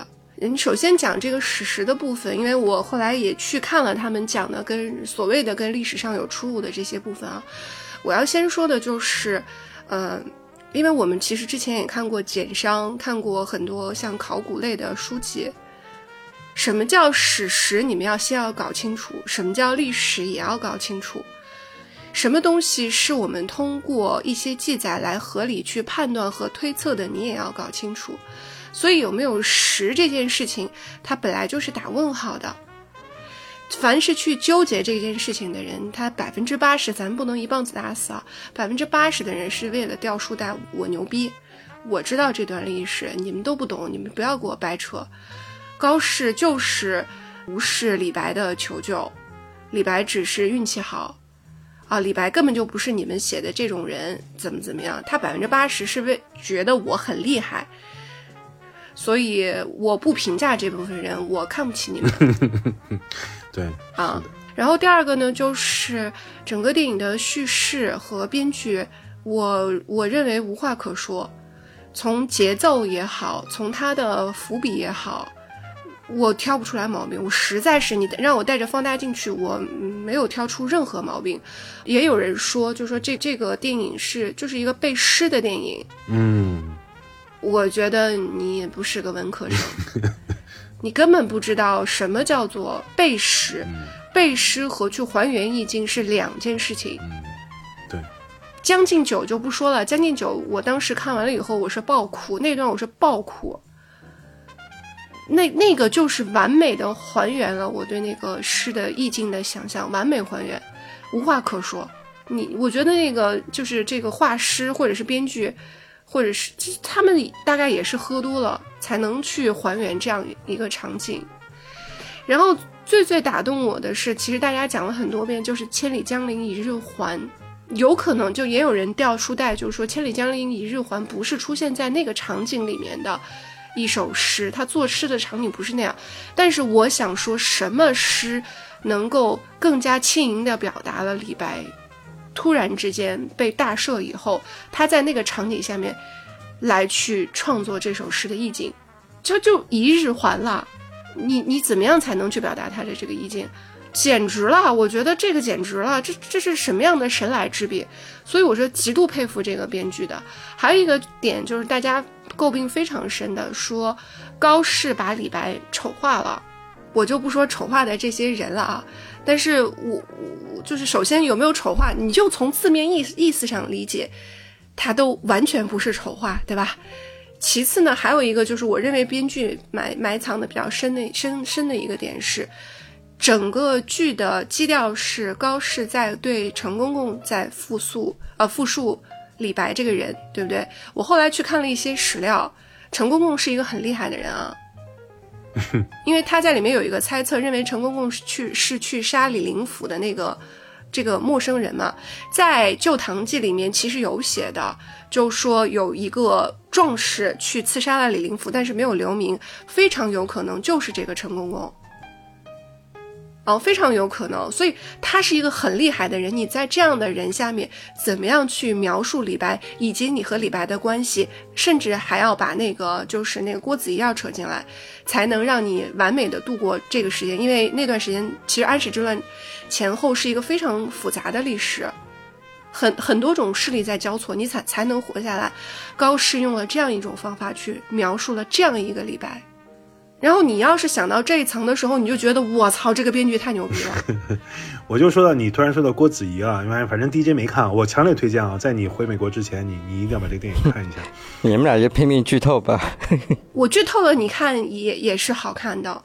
嗯，首先讲这个史实的部分，因为我后来也去看了他们讲的跟所谓的跟历史上有出入的这些部分啊。我要先说的就是，呃，因为我们其实之前也看过简商，看过很多像考古类的书籍。什么叫史实？你们要先要搞清楚。什么叫历史？也要搞清楚。什么东西是我们通过一些记载来合理去判断和推测的？你也要搞清楚。所以有没有实这件事情，它本来就是打问号的。凡是去纠结这件事情的人，他百分之八十，咱不能一棒子打死啊！百分之八十的人是为了掉书袋，我牛逼，我知道这段历史，你们都不懂，你们不要给我掰扯。高适就是无视李白的求救，李白只是运气好，啊，李白根本就不是你们写的这种人，怎么怎么样？他百分之八十是为觉得我很厉害，所以我不评价这部分人，我看不起你们。(laughs) 对，啊，然后第二个呢，就是整个电影的叙事和编剧，我我认为无话可说，从节奏也好，从他的伏笔也好。我挑不出来毛病，我实在是你让我带着放大镜去，我没有挑出任何毛病。也有人说，就说这这个电影是就是一个背诗的电影。嗯，我觉得你也不是个文科生，(laughs) 你根本不知道什么叫做背诗。背诗和去还原意境是两件事情。对，《将进酒》就不说了，《将进酒》我当时看完了以后，我是爆哭，那段我是爆哭。那那个就是完美的还原了我对那个诗的意境的想象，完美还原，无话可说。你我觉得那个就是这个画师或者是编剧，或者是他们大概也是喝多了才能去还原这样一个场景。然后最最打动我的是，其实大家讲了很多遍，就是“千里江陵一日还”，有可能就也有人掉书袋，就是说“千里江陵一日还”不是出现在那个场景里面的。一首诗，他作诗的场景不是那样，但是我想说，什么诗能够更加轻盈地表达了李白突然之间被大赦以后，他在那个场景下面来去创作这首诗的意境，就就一日还了。你你怎么样才能去表达他的这个意境？简直了，我觉得这个简直了，这这是什么样的神来之笔？所以我说极度佩服这个编剧的。还有一个点就是大家诟病非常深的，说高适把李白丑化了。我就不说丑化的这些人了啊，但是我我就是首先有没有丑化，你就从字面意意思上理解，他都完全不是丑化，对吧？其次呢，还有一个就是我认为编剧埋埋藏的比较深的深深的一个点是。整个剧的基调是高适在对陈公公在复述，呃，复述李白这个人，对不对？我后来去看了一些史料，陈公公是一个很厉害的人啊，(laughs) 因为他在里面有一个猜测，认为陈公公是去是去杀李林甫的那个这个陌生人嘛，在《旧唐记》里面其实有写的，就说有一个壮士去刺杀了李林甫，但是没有留名，非常有可能就是这个陈公公。哦，非常有可能，所以他是一个很厉害的人。你在这样的人下面，怎么样去描述李白，以及你和李白的关系，甚至还要把那个就是那个郭子仪要扯进来，才能让你完美的度过这个时间。因为那段时间，其实安史之乱前后是一个非常复杂的历史，很很多种势力在交错，你才才能活下来。高适用了这样一种方法去描述了这样一个李白。然后你要是想到这一层的时候，你就觉得我操，这个编剧太牛逼了。(laughs) 我就说到你突然说到郭子仪啊，因为反正 DJ 没看，我强烈推荐啊，在你回美国之前，你你一定要把这个电影看一下。(laughs) 你们俩就拼命剧透吧。(laughs) 我剧透了，你看也也是好看的，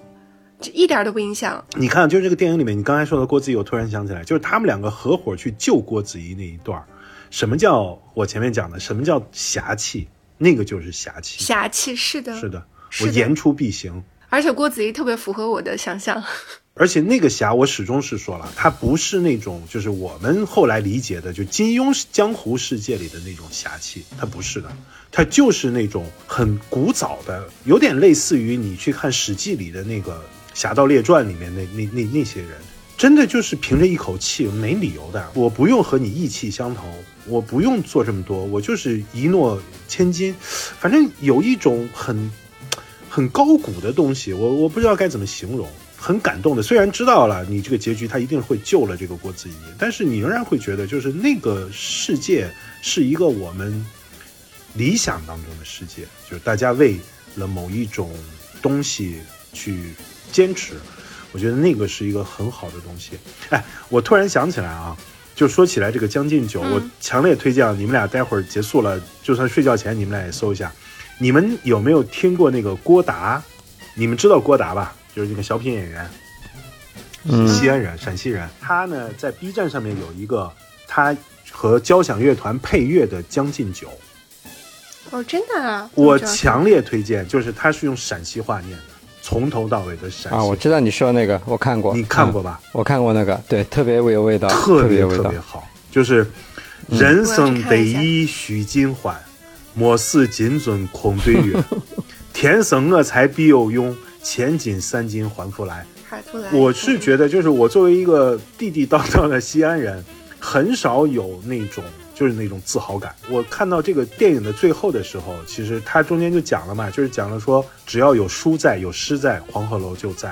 这一点都不影响。你看，就是这个电影里面，你刚才说的郭子仪，我突然想起来，就是他们两个合伙去救郭子仪那一段什么叫我前面讲的？什么叫侠气？那个就是侠气。侠气是的，是的。我言出必行，而且郭子仪特别符合我的想象。(laughs) 而且那个侠，我始终是说了，他不是那种就是我们后来理解的，就金庸江湖世界里的那种侠气，他不是的，他就是那种很古早的，有点类似于你去看《史记》里的那个《侠盗列传》里面那那那那些人，真的就是凭着一口气，没理由的，我不用和你意气相投，我不用做这么多，我就是一诺千金，反正有一种很。很高古的东西，我我不知道该怎么形容，很感动的。虽然知道了你这个结局，他一定会救了这个郭子仪，但是你仍然会觉得，就是那个世界是一个我们理想当中的世界，就是大家为了某一种东西去坚持。我觉得那个是一个很好的东西。哎，我突然想起来啊，就说起来这个《将进酒》，我强烈推荐你们俩待会儿结束了，就算睡觉前你们俩也搜一下。你们有没有听过那个郭达？你们知道郭达吧？就是那个小品演员，西安人，陕西人。他呢，在 B 站上面有一个他和交响乐团配乐的《将进酒》。哦，真的啊！我强烈推荐，就是他是用陕西话念的，从头到尾的陕西。啊，我知道你说那个，我看过。你看过吧？我看过那个，对，特别有味道，特别特别好。就是人生得意须尽欢。莫使金樽空对月，天生我材必有用，千金散尽还复来。我是觉得，就是我作为一个地地道道的西安人，很少有那种就是那种自豪感。我看到这个电影的最后的时候，其实它中间就讲了嘛，就是讲了说，只要有书在，有诗在，黄鹤楼就在；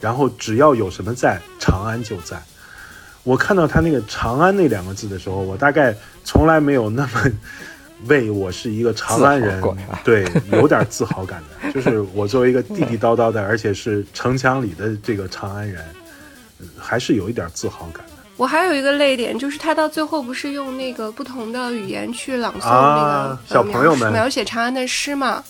然后只要有什么在，长安就在。我看到他那个“长安”那两个字的时候，我大概从来没有那么。为我是一个长安人，对，有点自豪感的，(laughs) 就是我作为一个地地道道的，而且是城墙里的这个长安人，还是有一点自豪感的。我还有一个泪点，就是他到最后不是用那个不同的语言去朗诵那个小朋友们描写长安的诗嘛，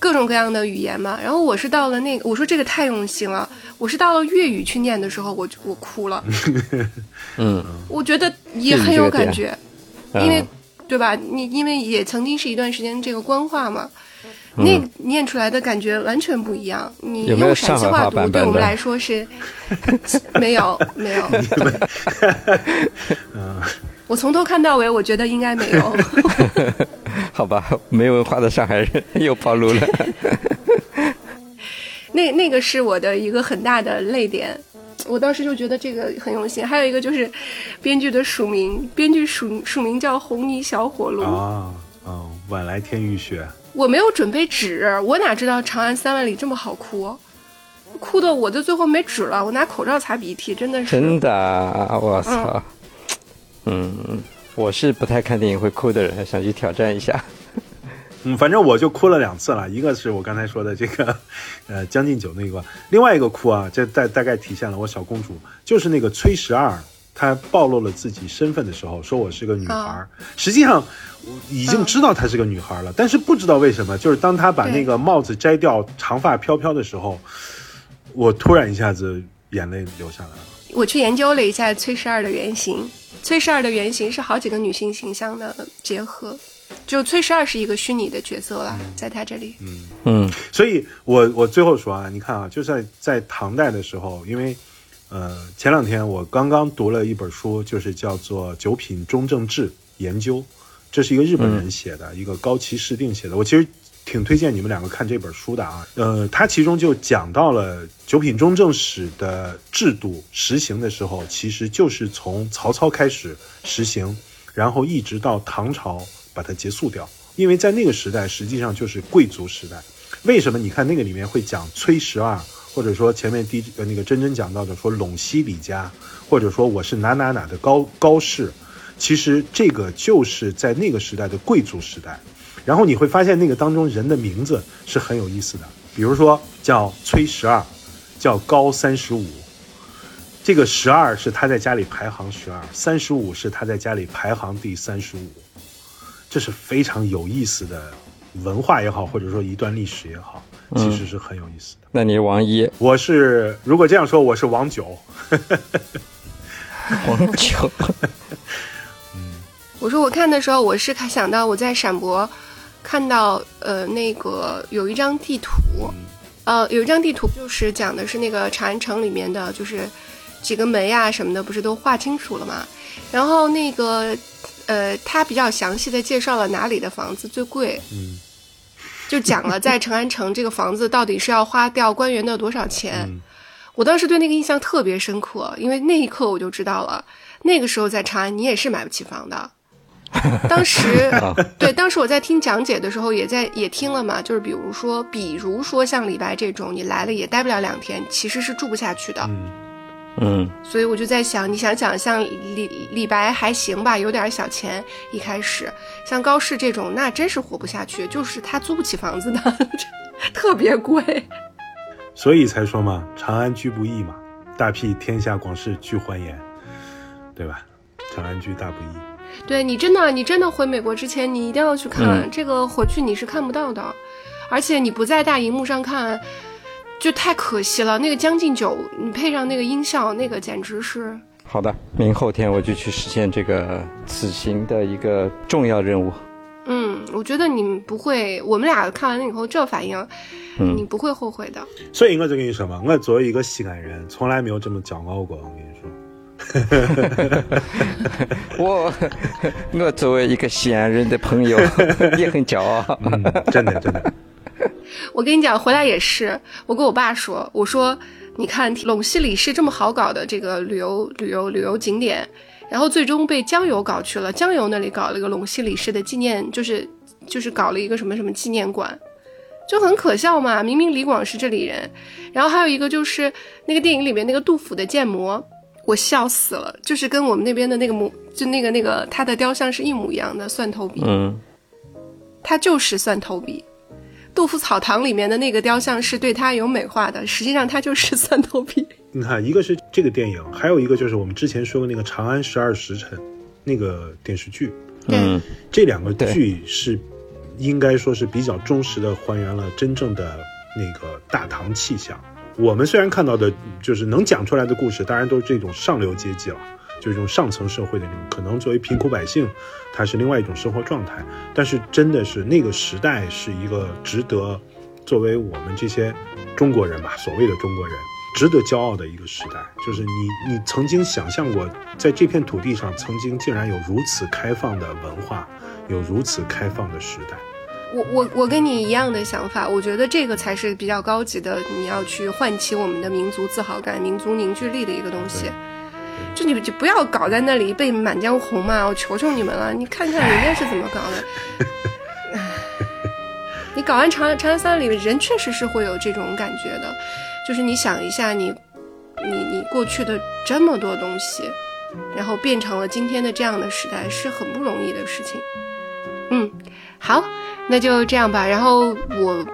各种各样的语言嘛。然后我是到了那个，我说这个太用心了。我是到了粤语去念的时候，我我哭了。(laughs) 嗯，我觉得也很有感觉，因为。对吧？你因为也曾经是一段时间这个官话嘛，那念出来的感觉完全不一样。你用陕西话读，对我们来说是 (laughs) 没有没有。(laughs) (laughs) 我从头看到尾，我觉得应该没有。好吧，没文化的上海人又暴露了。那那个是我的一个很大的泪点。我当时就觉得这个很用心，还有一个就是编剧的署名，编剧署署名叫红泥小火炉啊啊，晚来天欲雪。我没有准备纸，我哪知道长安三万里这么好哭，哭的我就最后没纸了，我拿口罩擦鼻涕，真的是。真的，我操，嗯，我是不太看电影会哭的人，想去挑战一下。嗯，反正我就哭了两次了，一个是我刚才说的这个，呃，将进酒那一关，另外一个哭啊，这大大概体现了我小公主，就是那个崔十二，她暴露了自己身份的时候，说我是个女孩，实际上已经知道她是个女孩了，但是不知道为什么，就是当她把那个帽子摘掉，长发飘飘的时候，我突然一下子眼泪流下来了。我去研究了一下崔十二的原型，崔十二的原型是好几个女性形象的结合。就崔十二是一个虚拟的角色了，在他这里。嗯嗯，所以我我最后说啊，你看啊，就在在唐代的时候，因为呃前两天我刚刚读了一本书，就是叫做《九品中正制研究》，这是一个日本人写的，一个高崎市定写的。我其实挺推荐你们两个看这本书的啊。呃，他其中就讲到了九品中正史的制度实行的时候，其实就是从曹操开始实行，然后一直到唐朝把它结束掉。因为在那个时代，实际上就是贵族时代。为什么你看那个里面会讲崔十二，或者说前面第呃那个真真讲到的说陇西李家，或者说我是哪哪哪的高高氏，其实这个就是在那个时代的贵族时代。然后你会发现那个当中人的名字是很有意思的，比如说叫崔十二，叫高三十五，这个十二是他在家里排行十二，三十五是他在家里排行第三十五，这是非常有意思的文化也好，或者说一段历史也好，其实是很有意思的。那你王一，我是如果这样说，我是王九。(laughs) 王九，我说我看的时候，我是看想到我在陕博看到呃那个有一张地图，呃有一张地图就是讲的是那个长安城里面的就是几个门呀什么的，不是都画清楚了吗？然后那个呃他比较详细的介绍了哪里的房子最贵，嗯就讲了在长安城这个房子到底是要花掉官员的多少钱。嗯我当时对那个印象特别深刻，因为那一刻我就知道了，那个时候在长安你也是买不起房的。(laughs) 当时，对，当时我在听讲解的时候，也在也听了嘛，就是比如说，比如说像李白这种，你来了也待不了两天，其实是住不下去的。嗯嗯所以我就在想，你想想，像李李白还行吧，有点小钱一开始，像高适这种，那真是活不下去，就是他租不起房子的，(laughs) 特别贵。所以才说嘛，长安居不易嘛，大庇天下广士俱欢颜，对吧？长安居大不易。对你真的，你真的回美国之前，你一定要去看、嗯这个，回去你是看不到的，而且你不在大荧幕上看，就太可惜了。那个《将进酒》，你配上那个音效，那个简直是。好的，明后天我就去实现这个此行的一个重要任务。嗯，我觉得你不会，我们俩看完了以后这反应，嗯你不会后悔的。所以我就跟你说嘛，我作为一个西安人，从来没有这么骄傲过。我跟你说，(laughs) (laughs) 我我作为一个西安人的朋友 (laughs) 也很骄傲。嗯，真的真的，(laughs) 我跟你讲，回来也是，我跟我爸说，我说，你看陇西李氏这么好搞的这个旅游旅游旅游景点，然后最终被江油搞去了，江油那里搞了一个陇西李氏的纪念，就是就是搞了一个什么什么纪念馆，就很可笑嘛。明明李广是这里人，然后还有一个就是那个电影里面那个杜甫的建模。我笑死了，就是跟我们那边的那个模，就那个那个他的雕像是一模一样的蒜头笔，嗯他就是蒜头笔。杜甫草堂里面的那个雕像是对他有美化的，实际上他就是蒜头皮。你看，一个是这个电影，还有一个就是我们之前说过那个《长安十二时辰》那个电视剧，嗯这两个剧是应该说是比较忠实的还原了真正的那个大唐气象。我们虽然看到的就是能讲出来的故事，当然都是这种上流阶级了，就是这种上层社会的那种，可能作为贫苦百姓，他是另外一种生活状态。但是真的是那个时代是一个值得作为我们这些中国人吧，所谓的中国人。值得骄傲的一个时代，就是你，你曾经想象过，在这片土地上，曾经竟然有如此开放的文化，有如此开放的时代。我我我跟你一样的想法，我觉得这个才是比较高级的，你要去唤起我们的民族自豪感、民族凝聚力的一个东西。就你就不要搞在那里背《满江红》嘛，我求求你们了，你看看人家是怎么搞的。唉你搞完长安长安三万里，人确实是会有这种感觉的，就是你想一下你，你你过去的这么多东西，然后变成了今天的这样的时代，是很不容易的事情。嗯，好，那就这样吧。然后我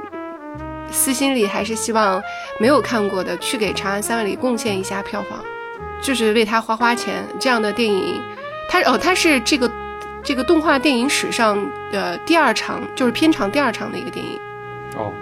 私心里还是希望没有看过的去给《长安三万里》贡献一下票房，就是为他花花钱。这样的电影，它哦，它是这个这个动画电影史上的第二长，就是片长第二长的一个电影。哦，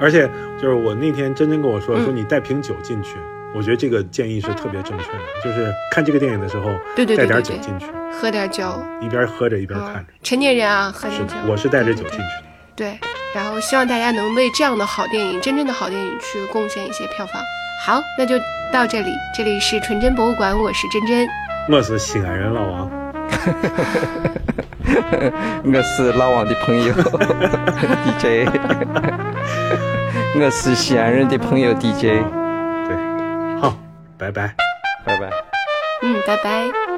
而且就是我那天真真跟我说，嗯说你带瓶酒进去，我觉得这个建议是特别正确的，就是看这个电影的时候对对对带点酒进去，喝点酒，一边喝着一边看嗯着。，成年人啊，喝点酒。我是带着酒进去的。对，然后希望大家能为这样的好电影，真正的好电影去贡献一些票房。好，那就到这里，这里是纯真博物馆，我是真真，我是西安人老王。(laughs) 我是老王的朋友 (laughs) DJ，我是西安人的朋友 DJ，对，好，拜拜，拜拜。嗯，拜拜。